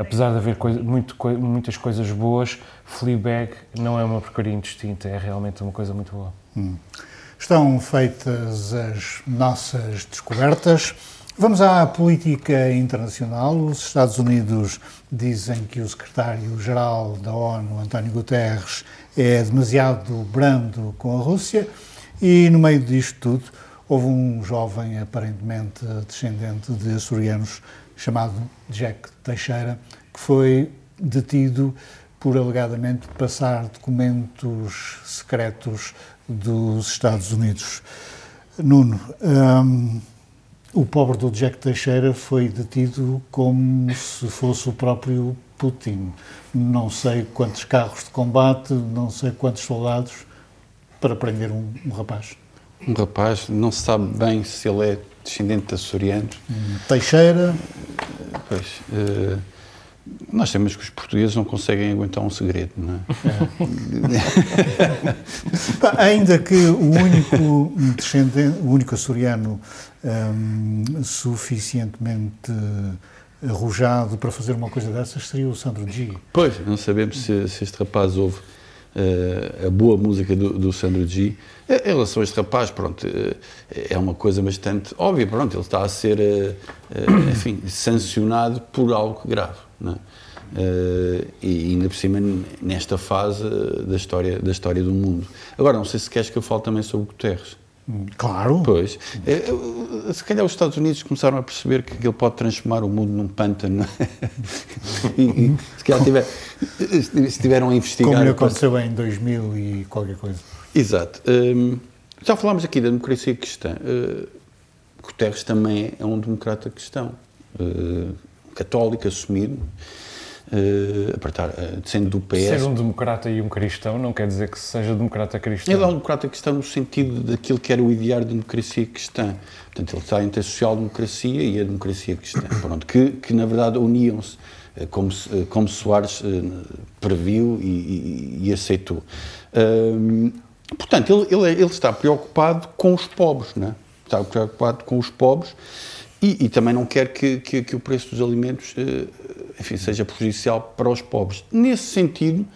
Apesar de haver muito, muitas coisas boas, Fleabag não é uma porcaria indistinta, é realmente uma coisa muito boa. Hum. Estão feitas as nossas descobertas. Vamos à política internacional. Os Estados Unidos dizem que o secretário-geral da ONU, António Guterres, é demasiado brando com a Rússia e, no meio disto tudo, houve um jovem aparentemente descendente de açorianos chamado Jack Teixeira que foi detido por alegadamente passar documentos secretos dos Estados Unidos. Nuno, um, o pobre do Jack Teixeira foi detido como se fosse o próprio Putin. Não sei quantos carros de combate, não sei quantos soldados para prender um, um rapaz. Um rapaz, não se sabe bem se ele é descendente de açorianos. Teixeira. Pois. Uh, nós temos que os portugueses não conseguem aguentar um segredo, não é? é. Ainda que o único descendente, o único açoriano um, suficientemente arrojado para fazer uma coisa dessas seria o Sandro G. Pois, não sabemos se, se este rapaz ouve uh, a boa música do, do Sandro G. Em relação a este rapaz, pronto, uh, é uma coisa bastante óbvia, pronto, ele está a ser, enfim, sancionado por algo grave, é? E ainda por cima nesta fase da história, da história do mundo. Agora, não sei se queres que eu fale também sobre Guterres. Claro. Pois. É, se calhar os Estados Unidos começaram a perceber que ele pode transformar o mundo num pântano. e, e, se calhar tiver, estiveram a investigar. Como lhe aconteceu em 2000 e qualquer coisa. Exato. Um, já falámos aqui da democracia cristã. Uh, Guterres também é um democrata cristão. Uh, católico, assumido uh, apertar, uh, sendo do PS. Ser um democrata e um cristão não quer dizer que seja democrata cristão. Ele é um democrata cristão no sentido daquilo que era o ideário da democracia cristã. Portanto, ele está entre a social-democracia e a democracia cristã. Pronto, que, que na verdade uniam-se, uh, como, como Soares previu e, e, e aceitou. portanto, ele, ele, ele, está preocupado com os pobres, não é? está preocupado com os pobres e, e também não quer que, que, que, o preço dos alimentos enfim, seja prejudicial para os pobres. Nesse sentido,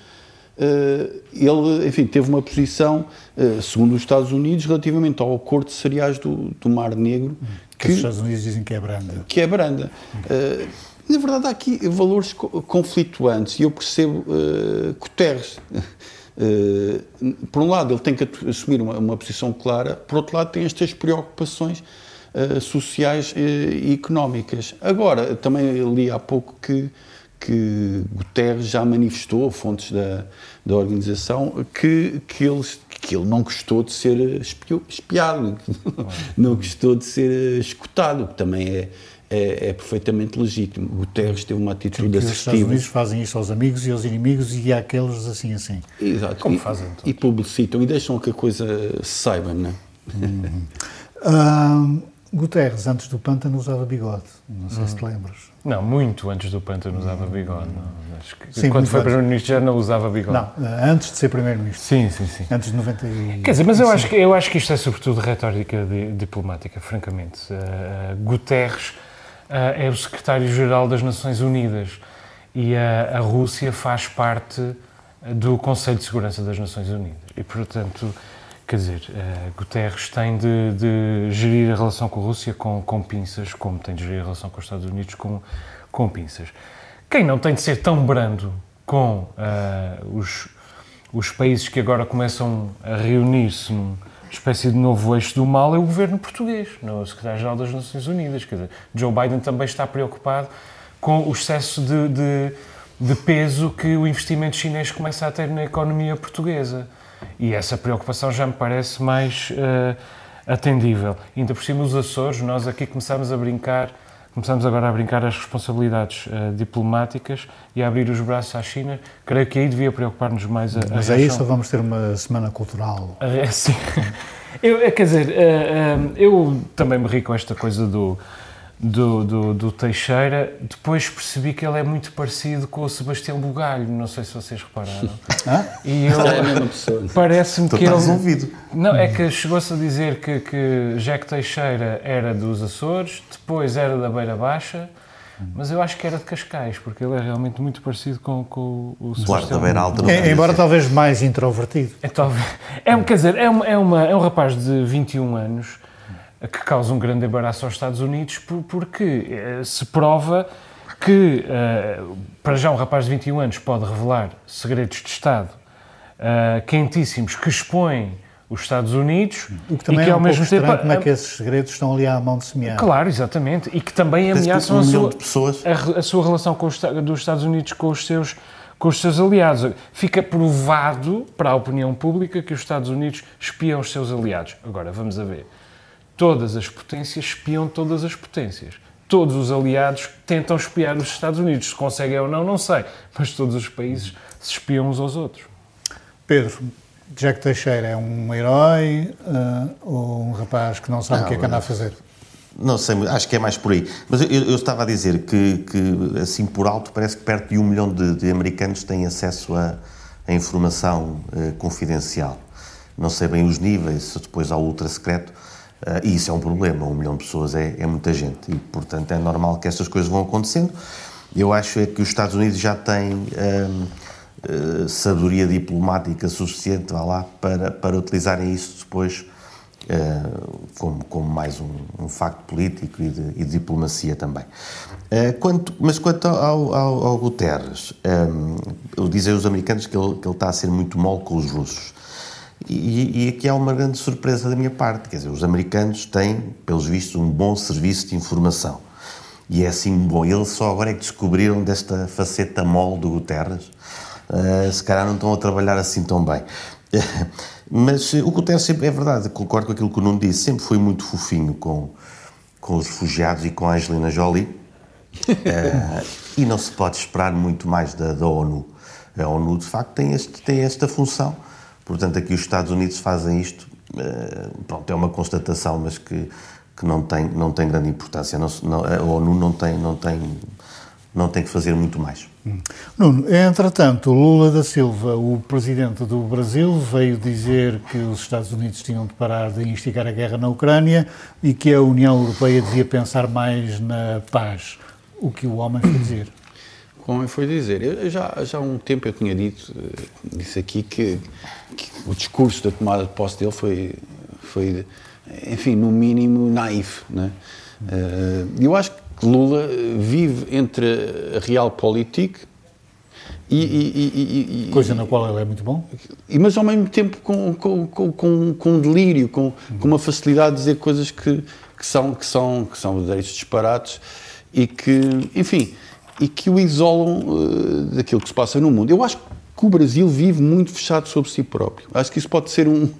eh, ele, enfim, teve uma posição, eh, segundo os Estados Unidos, relativamente ao acordo de cereais do, do Mar Negro. Que, que, os Estados Unidos dizem que é branda. Que é branda. Uh, na verdade, há aqui valores conflituantes e eu percebo Guterres. Por um lado, ele tem que assumir uma, uma, posição clara, por outro lado, tem estas preocupações uh, sociais e económicas. Agora, também li há pouco que, que Guterres já manifestou, fontes da, da organização, que, que, ele, que ele não gostou de ser espiado, não gostou de ser escutado, que também é, é, é, perfeitamente legítimo. Guterres teve uma atitude Sim, Os Estados Unidos fazem isso aos amigos e aos inimigos e àqueles assim assim. Exato. Como e, fazem todos. E publicitam e deixam que a coisa se saiba, não é? Uhum. Guterres, antes do pântano, usava bigode. Não sei hum. se te lembras. Não, muito antes do pântano usava bigode. Não. Sim, quando foi Primeiro-Ministro já não usava bigode. Não, antes de ser Primeiro-Ministro. Sim, sim, sim. Antes de 90 e... Quer dizer, mas eu acho, que, eu acho que isto é sobretudo retórica de, diplomática, francamente. Uh, Guterres uh, é o secretário-geral das Nações Unidas e a, a Rússia faz parte do Conselho de Segurança das Nações Unidas. E, portanto Quer dizer, uh, Guterres tem de, de, gerir a relação com a Rússia com, com pinças, como tem de gerir a relação com os Estados Unidos com, com pinças. Quem não tem de ser tão brando com uh, os, os países que agora começam a reunir-se numa espécie de novo eixo do mal é o governo português, é o secretário-geral das Nações Unidas. Quer dizer, Joe Biden também está preocupado com o excesso de, de, de peso que o investimento chinês começa a ter na economia portuguesa. E essa preocupação já me parece mais uh, atendível. Ainda por cima, os Açores, nós aqui começamos a brincar, começamos agora a brincar as responsabilidades uh, diplomáticas e a abrir os braços à China. Creio que aí devia preocupar-nos mais a, a Mas é isso vamos ter uma semana cultural? Uh, sim. Eu, quer dizer, eu também me ri com esta coisa do do, do, do, Teixeira, depois percebi que ele é muito parecido com o Sebastião Bugalho, não sei se vocês repararam. Ah? E eu, é a mesma pessoa. Parece-me que ele. resolvido. Não, é que chegou-se a dizer que, que Jack Teixeira era dos Açores, depois era da Beira Baixa, mas eu acho que era de Cascais, porque ele é realmente muito parecido com, com o Sebastião Claro, Alta É, embora ser. talvez mais introvertido. É, talvez, é, um- quer dizer, é, uma, é, uma, é um rapaz de 21 anos que causa um grande embaraço aos Estados Unidos por- porque eh, se prova que, eh, para já, um rapaz de 21 anos pode revelar segredos de Estado eh, quentíssimos que expõem os Estados Unidos O que também e que, é um ao mesmo pouco tempo. estranho como é que esses segredos estão ali à mão de semear. Claro, exatamente. E que também Parece que ameaçam um a sua, de pessoas- a, a sua relação com os, dos Estados Unidos com os seus com os seus aliados. Fica provado para a opinião pública que os Estados Unidos espiam os seus aliados. Agora, vamos a ver. Todas as potências espiam todas as potências. Todos os aliados tentam espiar os Estados Unidos. Se conseguem ou não, não sei. Mas todos os países se espiam uns aos outros. Pedro, Jack Teixeira é um herói ah, ou um rapaz que não sabe Não, o que é que anda a fazer? Não sei, acho que é mais por aí. Mas eu, eu estava a dizer que, que, assim por alto, parece que perto de um milhão de, de americanos têm acesso a, a informação eh, confidencial. Não sei bem os níveis, se depois há o ultra secreto, e isso é um problema. Um milhão de pessoas é, é muita gente e, portanto, é normal que estas coisas vão acontecendo. Eu acho é que os Estados Unidos já têm eh, sabedoria diplomática suficiente, vá lá, para, para utilizarem isso depois eh, como, como mais um, um facto político e de, e de diplomacia também. Eh, quanto, mas quanto ao, ao, ao Guterres, um, dizem os americanos que ele, que ele está a ser muito mole com os russos. E, e aqui há uma grande surpresa da minha parte, quer dizer, os americanos têm, pelos vistos, um bom serviço de informação. E é assim bom. Eles só agora é que descobriram desta faceta mole do Guterres. Uh, se calhar não estão a trabalhar assim tão bem. Mas uh, o Guterres sempre, é verdade, concordo com aquilo que o Nuno disse, sempre foi muito fofinho com, com os refugiados e com a Angelina Jolie. Uh, e não se pode esperar muito mais da, da ONU. A ONU, de facto, tem, este, tem esta função. Portanto, aqui os Estados Unidos fazem isto. Uh, pronto, é uma constatação, mas que, que não, tem, não tem grande importância. Não, não, a ONU não tem, não, tem, não tem que fazer muito mais. Nuno, entretanto, Lula da Silva, o presidente do Brasil, veio dizer que os Estados Unidos tinham de parar de instigar a guerra na Ucrânia e que a União Europeia devia pensar mais na paz. O que o homem foi dizer. Como foi dizer, eu já, já há um tempo eu tinha dito, eh, disse aqui, que, que o discurso da tomada de posse dele foi, foi enfim, no mínimo naif. Né? Eh, eu acho que Lula vive entre a realpolitik e, e, e- e- Coisa na qual ele é muito bom. e, mas ao mesmo tempo com, com, com, com, com delírio, com, com uma facilidade de dizer coisas que, que, são, que, são, que são verdadeiros disparates e que, enfim, e que o isolam eh, daquilo que se passa no mundo. Eu acho que o Brasil vive muito fechado sobre si próprio. Acho que isso pode ser um,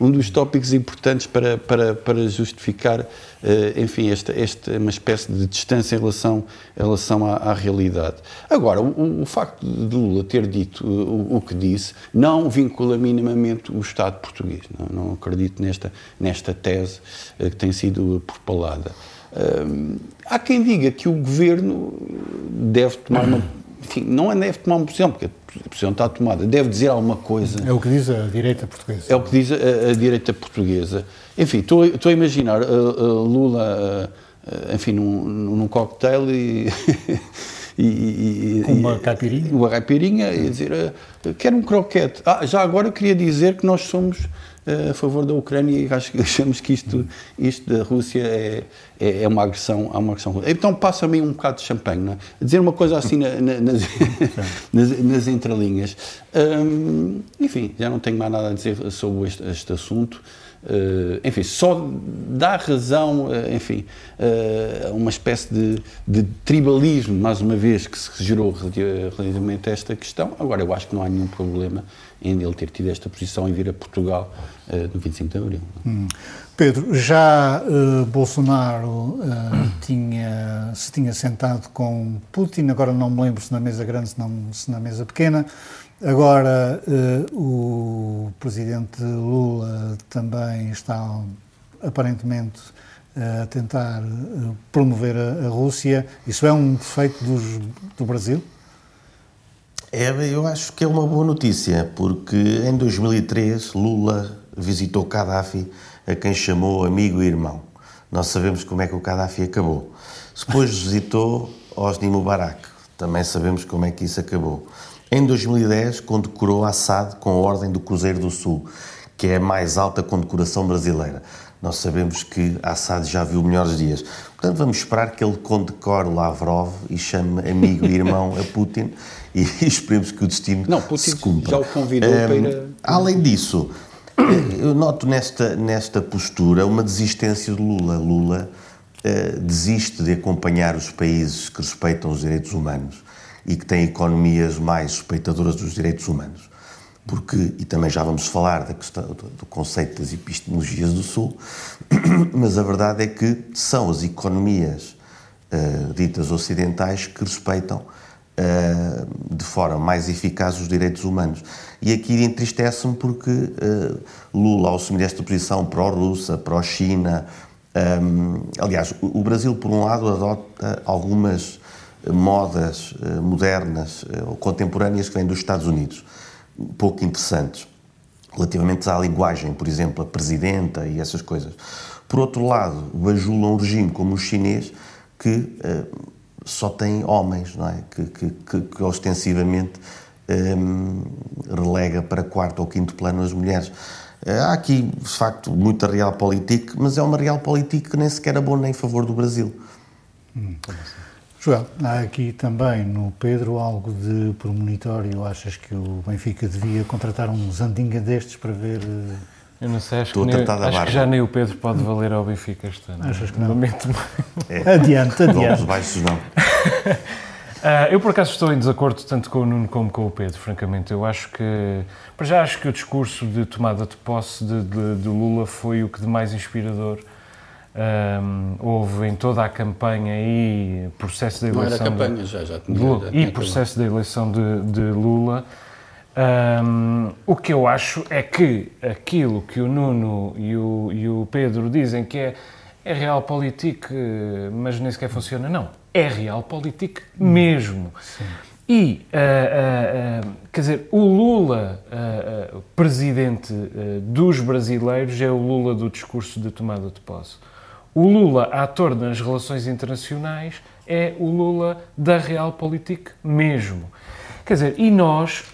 um dos tópicos importantes para, para, para justificar, eh, enfim, esta, esta uma espécie de distância em relação, em relação à, à realidade. Agora, o, o facto de Lula ter dito o, o que disse não vincula minimamente o Estado português. Não, não acredito nesta, nesta tese eh, que tem sido propalada. Hum, há quem diga que o governo deve tomar uma. Enfim, não é deve tomar uma posição, porque a posição está tomada, deve dizer alguma coisa. É o que diz a direita portuguesa. É o que diz a, a direita portuguesa. Enfim, estou, estou a imaginar uh, uh, Lula, uh, enfim, num, num cocktail e. e, e- Com uma caipirinha? Uma caipirinha e dizer: quero um croquete. Ah, já agora queria dizer que nós somos a favor da Ucrânia e acho achamos que isto, isto da Rússia é, é, é uma agressão. É uma agressão. Então passa-me um bocado de champanhe, não é? Dizer uma coisa assim na- na- nas, nas, nas entrelinhas. Hum, enfim, já não tenho mais nada a dizer sobre este, este assunto. Uh, enfim, só dá razão, uh, enfim, uh, a uma espécie de, de tribalismo, mais uma vez, que se gerou relati- relativamente a esta questão. Agora, eu acho que não há nenhum problema em ele ter tido esta posição e vir a Portugal uh, no 25 de Abril. Pedro, já eh, Bolsonaro eh, tinha, se tinha sentado com Putin, agora não me lembro se na mesa grande, se, não, se na mesa pequena. Agora o presidente Lula também está aparentemente a tentar promover a, a Rússia. Isso é um defeito dos, do Brasil? É, eu acho que é uma boa notícia, porque em 2003 Lula visitou Gaddafi, a quem chamou amigo e irmão. Nós sabemos como é que o Gaddafi acabou. Depois visitou Osni Mubarak, também sabemos como é que isso acabou. Em 2010 condecorou Assad com a Ordem do Cruzeiro do Sul, que é a mais alta condecoração brasileira. Nós sabemos que Assad já viu melhores dias. Portanto, vamos esperar que ele condecore Lavrov e chame amigo e irmão a Putin e esperemos que o destino Não, Putin se cumpra. já o convidou um, para ir a... Além disso, eu noto nesta, nesta postura uma desistência de Lula. Lula uh, desiste de acompanhar os países que respeitam os direitos humanos e que têm economias mais respeitadoras dos direitos humanos. Porque, e também já vamos falar da questão, do, conceito das epistemologias do Sul, mas a verdade é que são as economias uh, ditas ocidentais que respeitam de forma mais eficaz os direitos humanos. E aqui entristece-me porque uh, Lula, ao assumir esta posição pró-russa, pró-China, um, aliás, o Brasil, por um lado, adota algumas modas modernas ou contemporâneas que vêm dos Estados Unidos, pouco interessantes, relativamente à linguagem, por exemplo, a presidenta e essas coisas. Por outro lado, bajula um regime como o chinês que só tem homens, não é? Que, que, que, que ostensivamente um, relega para quarto ou quinto plano as mulheres. Eh, há aqui, de facto, muita realpolitik, mas é uma realpolitik que nem sequer é boa nem em favor do Brasil. Hum, Joel, há aqui também no Pedro algo de premonitório. Achas que o Benfica devia contratar um Zandinga destes para ver eh, eu não sei, acho, que, nem, acho que, já nem o Pedro pode valer ao Benfica este ano. Achas que não? Lamento é. Adiante, adiante. baixos não. Uh, eu, por acaso, estou em desacordo tanto com o Nuno como com o Pedro, francamente. Eu acho que, para já, acho que o discurso de tomada de posse de, de, de Lula foi o que de mais inspirador um, houve em toda a campanha e processo de eleição. Não era campanha, de, já, já tinha, Lula, já E processo de eleição de, de Lula. Um, o que eu acho é que aquilo que o Nuno e o, e o Pedro dizem que é, é realpolitik, mas nem sequer funciona, não. É realpolitik mesmo. Sim. E, uh, uh, uh, quer dizer, o Lula, presidente dos brasileiros, é o Lula do discurso de tomada de posse. O Lula, ator nas relações internacionais, é o Lula da realpolitik mesmo. Quer dizer, e nós,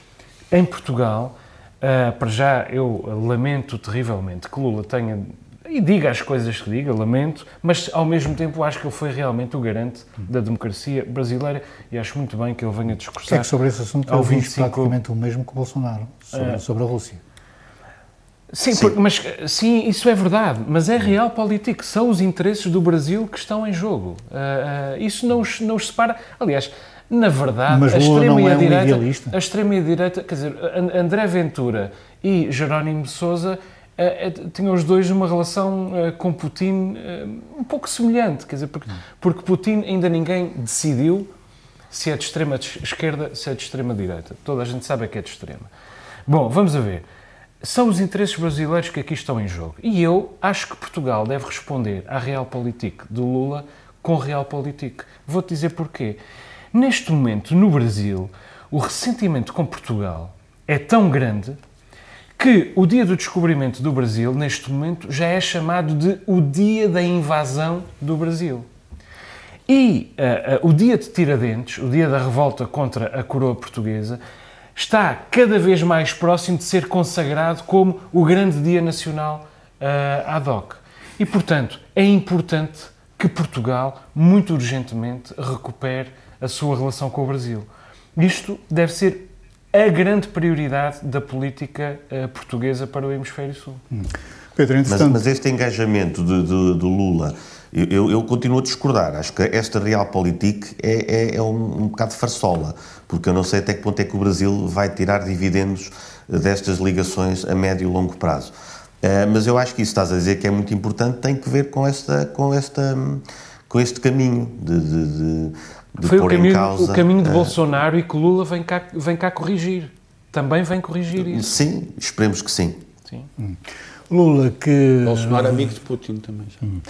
em Portugal, uh, para já eu lamento terrivelmente que Lula tenha e diga as coisas que diga, lamento, mas ao mesmo tempo acho que ele foi realmente o garante da democracia brasileira e acho muito bem que ele venha discursar. É que sobre esse assunto ao 25... praticamente o mesmo que o Bolsonaro, sobre, uh, sobre a Rússia. Sim, sim. Porque, mas sim, isso é verdade, mas é real político. São os interesses do Brasil que estão em jogo. Uh, uh, isso não os, não os separa. Aliás, na verdade, Mas a extrema é direita, idealista. a extrema direita, quer dizer, André Ventura e Jerónimo de Sousa uh, tinham os dois uma relação uh, com Putin um pouco semelhante, quer dizer, porque, porque Putin ainda ninguém decidiu se é de extrema esquerda, se é de extrema direita. Toda a gente sabe que é de extrema. Bom, vamos a ver. São os interesses brasileiros que aqui estão em jogo. E eu acho que Portugal deve responder à realpolitik do Lula com realpolitik. Vou-te dizer porquê. Neste momento, no Brasil, o ressentimento com Portugal é tão grande que o dia do descobrimento do Brasil, neste momento, já é chamado de o dia da invasão do Brasil. E uh, uh, o dia de Tiradentes, o dia da revolta contra a coroa portuguesa, está cada vez mais próximo de ser consagrado como o grande dia nacional uh, ad hoc. E, portanto, é importante que Portugal, muito urgentemente, recupere a sua relação com o Brasil. Isto deve ser a grande prioridade da política uh, portuguesa para o Hemisfério Sul. Hum. Pedro, mas, mas, este engajamento de, de, de Lula, eu, eu, continuo a discordar. Acho que esta realpolitik é, é, é um, um bocado farsola, porque eu não sei até que ponto é que o Brasil vai tirar dividendos destas ligações a médio e longo prazo. Uh, mas eu acho que isso estás a dizer que é muito importante tem que ver com esta, com esta, com este caminho de, de, de de Foi pôr o caminho, em causa... o caminho de Bolsonaro e que Lula vem cá, vem cá corrigir. Também vem corrigir isso. Sim, esperemos que sim. sim. Hum. Lula que... Bolsonaro amigo de Putin também. Já. Hum.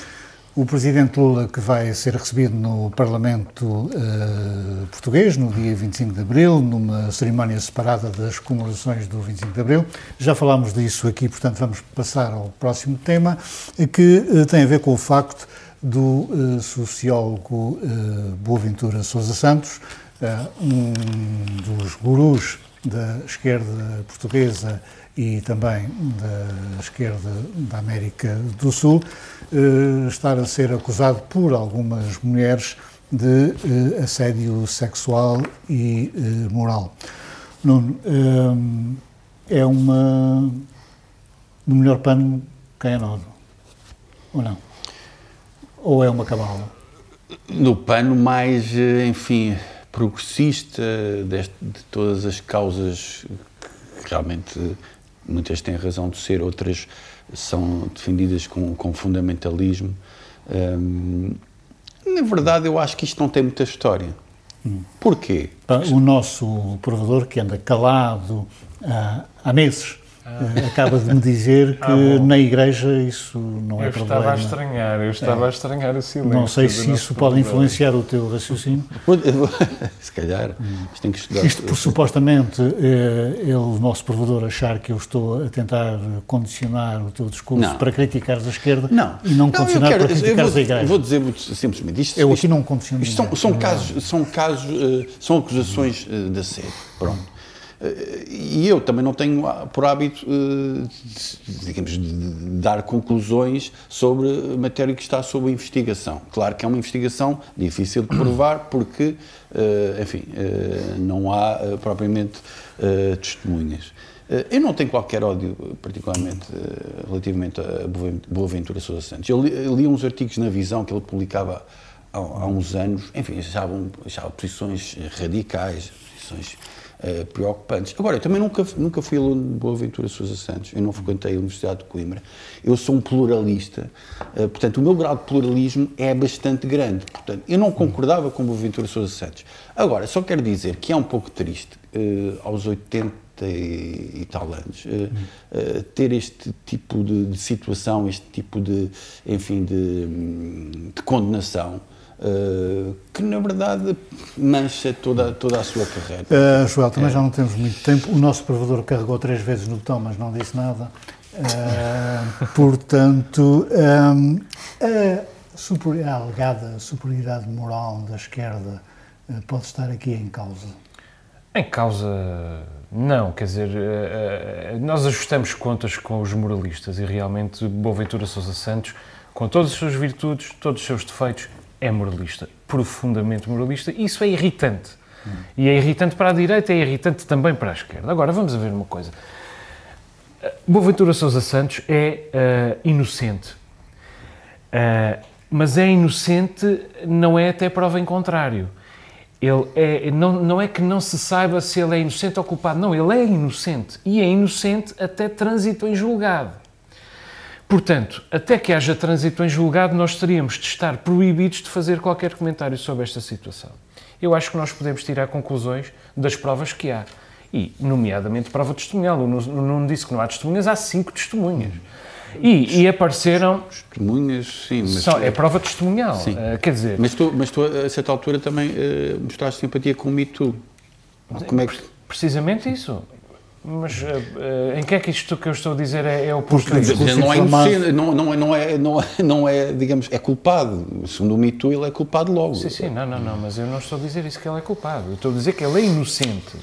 o presidente Lula, que vai ser recebido no Parlamento uh, português no dia 25 de abril, numa cerimónia separada das comemorações do 25 de abril. Já falámos disso aqui, portanto, vamos passar ao próximo tema, que uh, tem a ver com o facto do uh, sociólogo Boaventura Sousa Santos, um dos gurus da esquerda portuguesa e também da esquerda da América do Sul, eh, estar a ser acusado por algumas mulheres de eh, assédio sexual e eh, moral. Nuno, é uma. No melhor pano, quem é nodo? Ou não? Ou é uma cabala? No pano mais, enfim, progressista deste, de todas as causas que realmente muitas têm razão de ser, outras são defendidas com, com fundamentalismo. Hum, na verdade, eu acho que isto não tem muita história. Hum. Porquê? O nosso provedor, que anda calado há, há meses, ah. Acaba de me dizer que ah, na igreja isso não eu é problema. Eu estava a estranhar, eu estava é. a estranhar o silêncio. Não sei se isso pode influenciar o teu raciocínio. se calhar, hum. mas tem que estudar. Isto por supostamente eh, ele, o nosso provedor, achar que eu estou a tentar condicionar o teu discurso não. para criticares a esquerda não. e não, não condicionar quero, para criticares vou, a igreja. Vou dizer simplesmente isto. Eu aqui não condiciono. Isto são, são casos, são casos, eh, são acusações eh, da sede. Pronto. E eu também não tenho por hábito, eh, digamos, dar conclusões sobre matéria que está sob investigação. Claro que é uma investigação difícil de provar porque, eh, enfim, eh, não há propriamente testemunhas. Eu não tenho qualquer ódio, particularmente relativamente a Boaventura Sousa Santos. Eu li, li uns artigos na Visão que ele publicava há, há uns anos, enfim, achavam, achava posições radicais, posições uh, preocupantes. Agora, eu também nunca, nunca fui aluno de Boaventura Sousa Santos, eu não frequentei a Universidade de Coimbra, eu sou um pluralista, uh, portanto, o meu grau de pluralismo é bastante grande, portanto, eu não concordava com Boaventura Sousa Santos. Agora, só quero dizer que é um pouco triste, uh, aos 80 e, e tal anos, ter este tipo de, de, situação, este tipo de, enfim, de, de condenação, Uh, que na verdade mancha toda, toda a sua carreira. Uh, Joel, também é. já não temos muito tempo. O nosso provedor carregou três vezes no botão, mas não disse nada. Uh, portanto, um, a, super, a alegada superioridade moral da esquerda pode estar aqui em causa? Em causa, não. Quer dizer, nós ajustamos contas com os moralistas e realmente Boaventura Sousa Santos, com todas as suas virtudes, todos os seus defeitos, é moralista, profundamente moralista, e isso é irritante. Hum. E é irritante para a direita, é irritante também para a esquerda. Agora, vamos ver uma coisa. Boaventura Sousa Santos é uh, inocente. Uh, mas é inocente, não é até prova em contrário. Ele é, não, não é que não se saiba se ele é inocente ou culpado, não, ele é inocente. E é inocente até trânsito em julgado. Portanto, até que haja trânsito em julgado, nós teríamos de estar proibidos de fazer qualquer comentário sobre esta situação. Eu acho que nós podemos tirar conclusões das provas que há. E, nomeadamente, prova testemunhal. O Nuno disse que não há testemunhas, há cinco testemunhas. E, e apareceram. Testemunhas, sim. Mas... Só, é prova testemunhal. Sim. Uh, quer dizer. Mas tu, mas tu, a certa altura, também uh, mostraste simpatia com o Me Too. Como é que... Precisamente isso. Mas uh, em que é que isto que eu estou a dizer é, é o dizer, não, é inocente, não, não, é, não, é, não, é, não é, digamos, é culpado. Segundo o mito, ele é culpado logo. Sim, sim, não, não, não, mas eu não estou a dizer isso que ele é culpado. Eu estou a dizer que ele é inocente.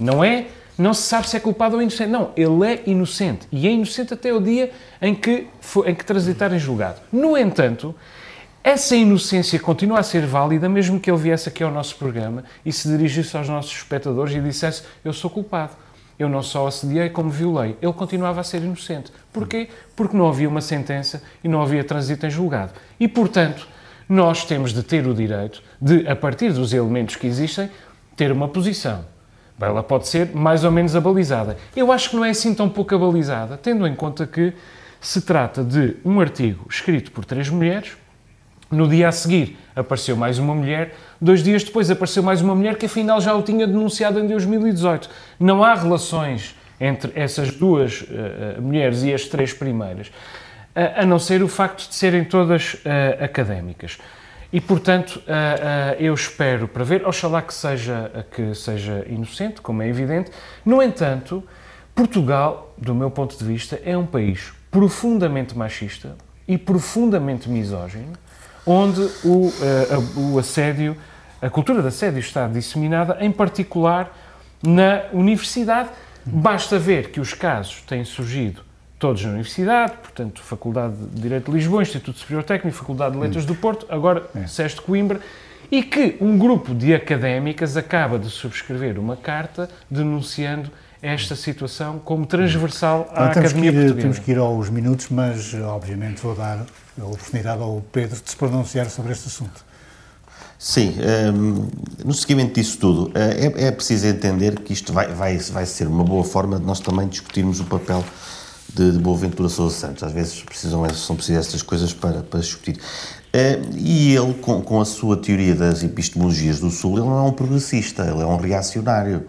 Não é, não se sabe se é culpado ou inocente. Não, ele é inocente. E é inocente até o dia em que, em que transitar em julgado. No entanto, essa inocência continua a ser válida, mesmo que ele viesse aqui ao nosso programa e se dirigisse aos nossos espectadores e dissesse: Eu sou culpado eu não só assediei, como violei. Ele continuava a ser inocente. Porquê? Porque não havia uma sentença e não havia trânsito em julgado. E, portanto, nós temos de ter o direito de, a partir dos elementos que existem, ter uma posição. Ela pode ser mais ou menos abalizada. Eu acho que não é assim tão pouco abalizada, tendo em conta que se trata de um artigo escrito por três mulheres, no dia a seguir apareceu mais uma mulher, dois dias depois apareceu mais uma mulher que afinal já o tinha denunciado em 2018. Não há relações entre essas duas uh, mulheres e as três primeiras. a não ser o facto de serem todas uh, académicas. E, portanto, uh, uh, eu espero para ver, oxalá que seja, que seja inocente, como é evidente. No entanto, Portugal, do meu ponto de vista, é um país profundamente machista e profundamente misógino, onde o, o assédio, a cultura de assédio está disseminada, em particular na universidade. Basta ver que os casos têm surgido todos na Universidade, portanto, Faculdade de Direito de Lisboa, Instituto Superior Técnico, Faculdade de Letras do Porto, agora é. De Coimbra, e que um grupo de académicas acaba de subscrever uma carta denunciando esta situação como transversal à então, Academia ir, Portuguesa. Temos que ir aos minutos, mas obviamente vou dar a oportunidade ao Pedro de se pronunciar sobre este assunto. Sim, um, no seguimento disso tudo, eh, é, é preciso entender que isto vai, vai, vai ser uma boa forma de nós também discutirmos o papel de, de Boaventura Sousa Santos. Às vezes precisam, são precisas estas coisas para, para discutir. Uh, e ele, com, com a sua teoria das epistemologias do Sul, ele não é um progressista, ele é um reacionário.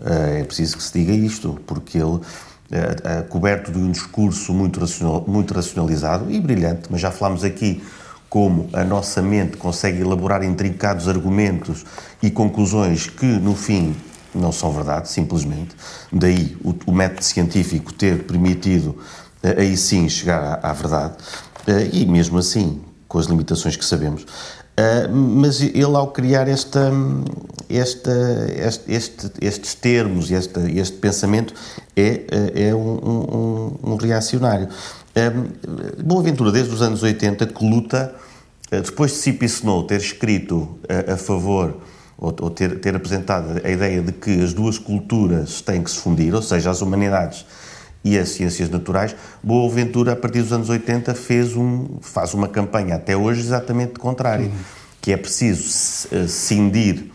Uh, é preciso que se diga isto, porque ele, uh, coberto de um discurso muito, racional, muito racionalizado e brilhante, mas já falámos aqui como a nossa mente consegue elaborar intrincados argumentos e conclusões que, no fim, não são verdade, simplesmente. Daí o, o método científico ter permitido uh, aí sim chegar à, à verdade, e mesmo assim, com as limitações que sabemos. Uh, mas ele, ao criar esta, esta, este, este, estes termos e este, este pensamento, é, é um, um, um reacionário. Uh, Boaventura, desde os anos 80, que luta, depois de Cipi Snow ter escrito a favor ou, ou ter, ter apresentado a ideia de que as duas culturas têm que se fundir, ou seja, as humanidades e as ciências naturais, Boaventura, a partir dos anos 80, fez um, faz uma campanha até hoje exatamente contrária, que é preciso eh, cindir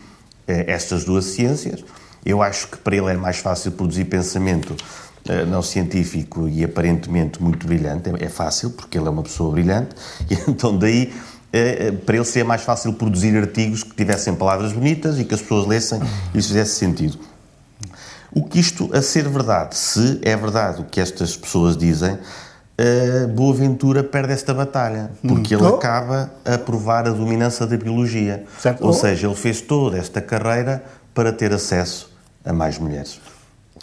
eh, estas duas ciências. Eu acho que para ele é mais fácil produzir pensamento eh, não científico e aparentemente muito brilhante, é, é fácil, porque ele é uma pessoa brilhante, e então daí é, é, para ele ser mais fácil produzir artigos que tivessem palavras bonitas e que as pessoas lessem e isso fizesse sentido. O que isto a ser verdade, se é verdade o que estas pessoas dizem, Boaventura perde esta batalha, porque ele oh. acaba a provar a dominância da biologia. Certo. Ou oh. seja, ele fez toda esta carreira para ter acesso a mais mulheres.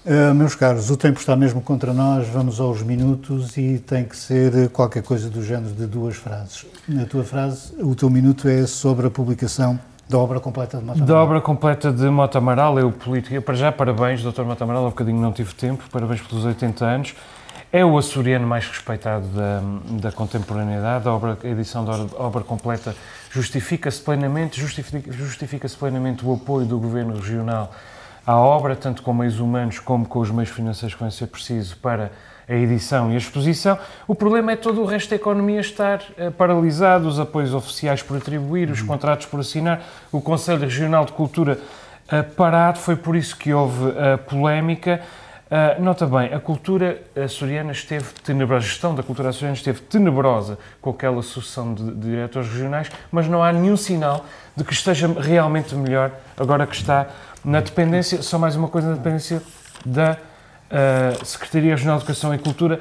Uh, meus caros, o tempo está mesmo contra nós, vamos aos minutos e tem que ser qualquer coisa do género de duas frases. A tua frase, o teu minuto é sobre a publicação da obra completa de Mota Amaral. Da obra completa de Mota Amaral, eu político. Para já, parabéns, Dr. Mota Amaral, há bocadinho não tive tempo, parabéns pelos 80 anos. É o açoriano mais respeitado da, da contemporaneidade. A, obra, a edição da obra completa justifica-se plenamente, justifica-se justifica plenamente o apoio do Governo Regional à obra, tanto com meios humanos como com os meios financeiros que vão ser precisos para a edição e a exposição. O problema é todo o resto da economia estar uh, paralisado, os apoios oficiais por atribuir, os uhum. contratos por assinar, o Conselho Regional de Cultura parado. Foi por isso que houve uh, polémica. Uh, nota bem, a cultura açoriana esteve tenebrosa, a gestão da cultura açoriana esteve tenebrosa com aquela sucessão de, de diretores regionais, mas não há nenhum sinal de que esteja realmente melhor agora que está na dependência, só mais uma coisa, na dependência da uh, Secretaria Regional de Educação e Cultura.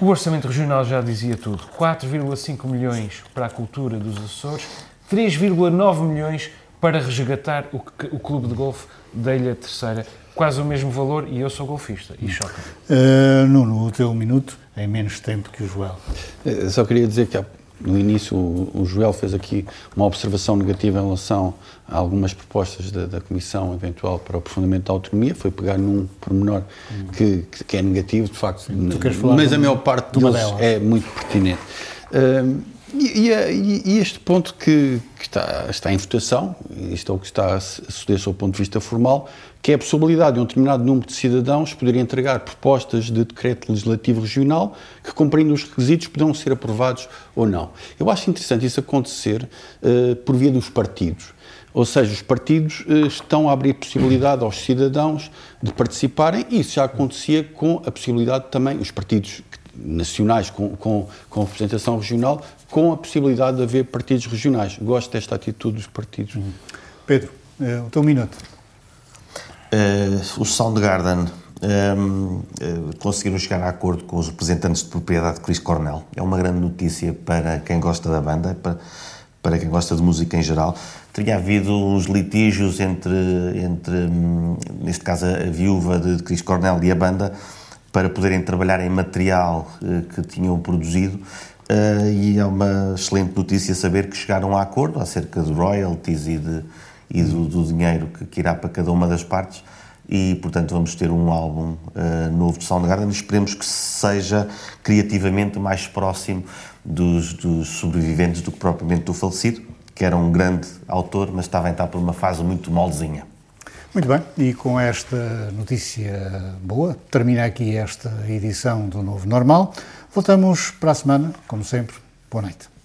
O Orçamento Regional já dizia tudo: 4,5 milhões para a cultura dos Açores, 3,9 milhões para resgatar o, o clube de golfe da Ilha Terceira. Quase o mesmo valor e eu sou golfista e choca. Uh, Nuno, o teu minuto em menos tempo que o Joel. Uh, só queria dizer que há no início o, o Joel fez aqui uma observação negativa em relação a algumas propostas da, da Comissão eventual para o aprofundamento da autonomia, foi pegar num pormenor hum. que, que, é negativo, de facto, Sim, mas a maior parte deles é muito pertinente. Uh, e, e, e, este ponto que, que, está, está em votação, isto é o que está a suceder sob o ponto de vista formal, que é a possibilidade de um determinado número de cidadãos poderem entregar propostas de decreto legislativo regional que, cumprindo os requisitos, poderão ser aprovados ou não. Eu acho interessante isso acontecer uh, por via dos partidos. Ou seja, os partidos uh, estão a abrir possibilidade aos cidadãos de participarem, e isso já acontecia com a possibilidade também, os partidos nacionais com, com, com representação regional, com a possibilidade de haver partidos regionais. Gosto desta atitude dos partidos. Uhum. Pedro, uh, o teu minuto. Uh, o Soundgarden um, uh, conseguiram chegar a acordo com os representantes de propriedade de Chris Cornell. É uma grande notícia para quem gosta da banda, para, para quem gosta de música em geral. Teria havido uns litígios entre, entre um, neste caso, a viúva de Chris Cornell e a banda para poderem trabalhar em material uh, que tinham produzido. Uh, e é uma excelente notícia saber que chegaram a acordo acerca de royalties e, de, e do, do dinheiro que, irá para cada uma das partes e, portanto, vamos ter um álbum uh, novo de Soundgarden. Esperemos que seja criativamente mais próximo dos, dos, sobreviventes do que propriamente do falecido, que era um grande autor, mas estava a entrar por uma fase muito moldezinha. Muito bem, e com esta notícia boa, termina aqui esta edição do Novo Normal. Voltamos para a semana, como sempre. Boa noite.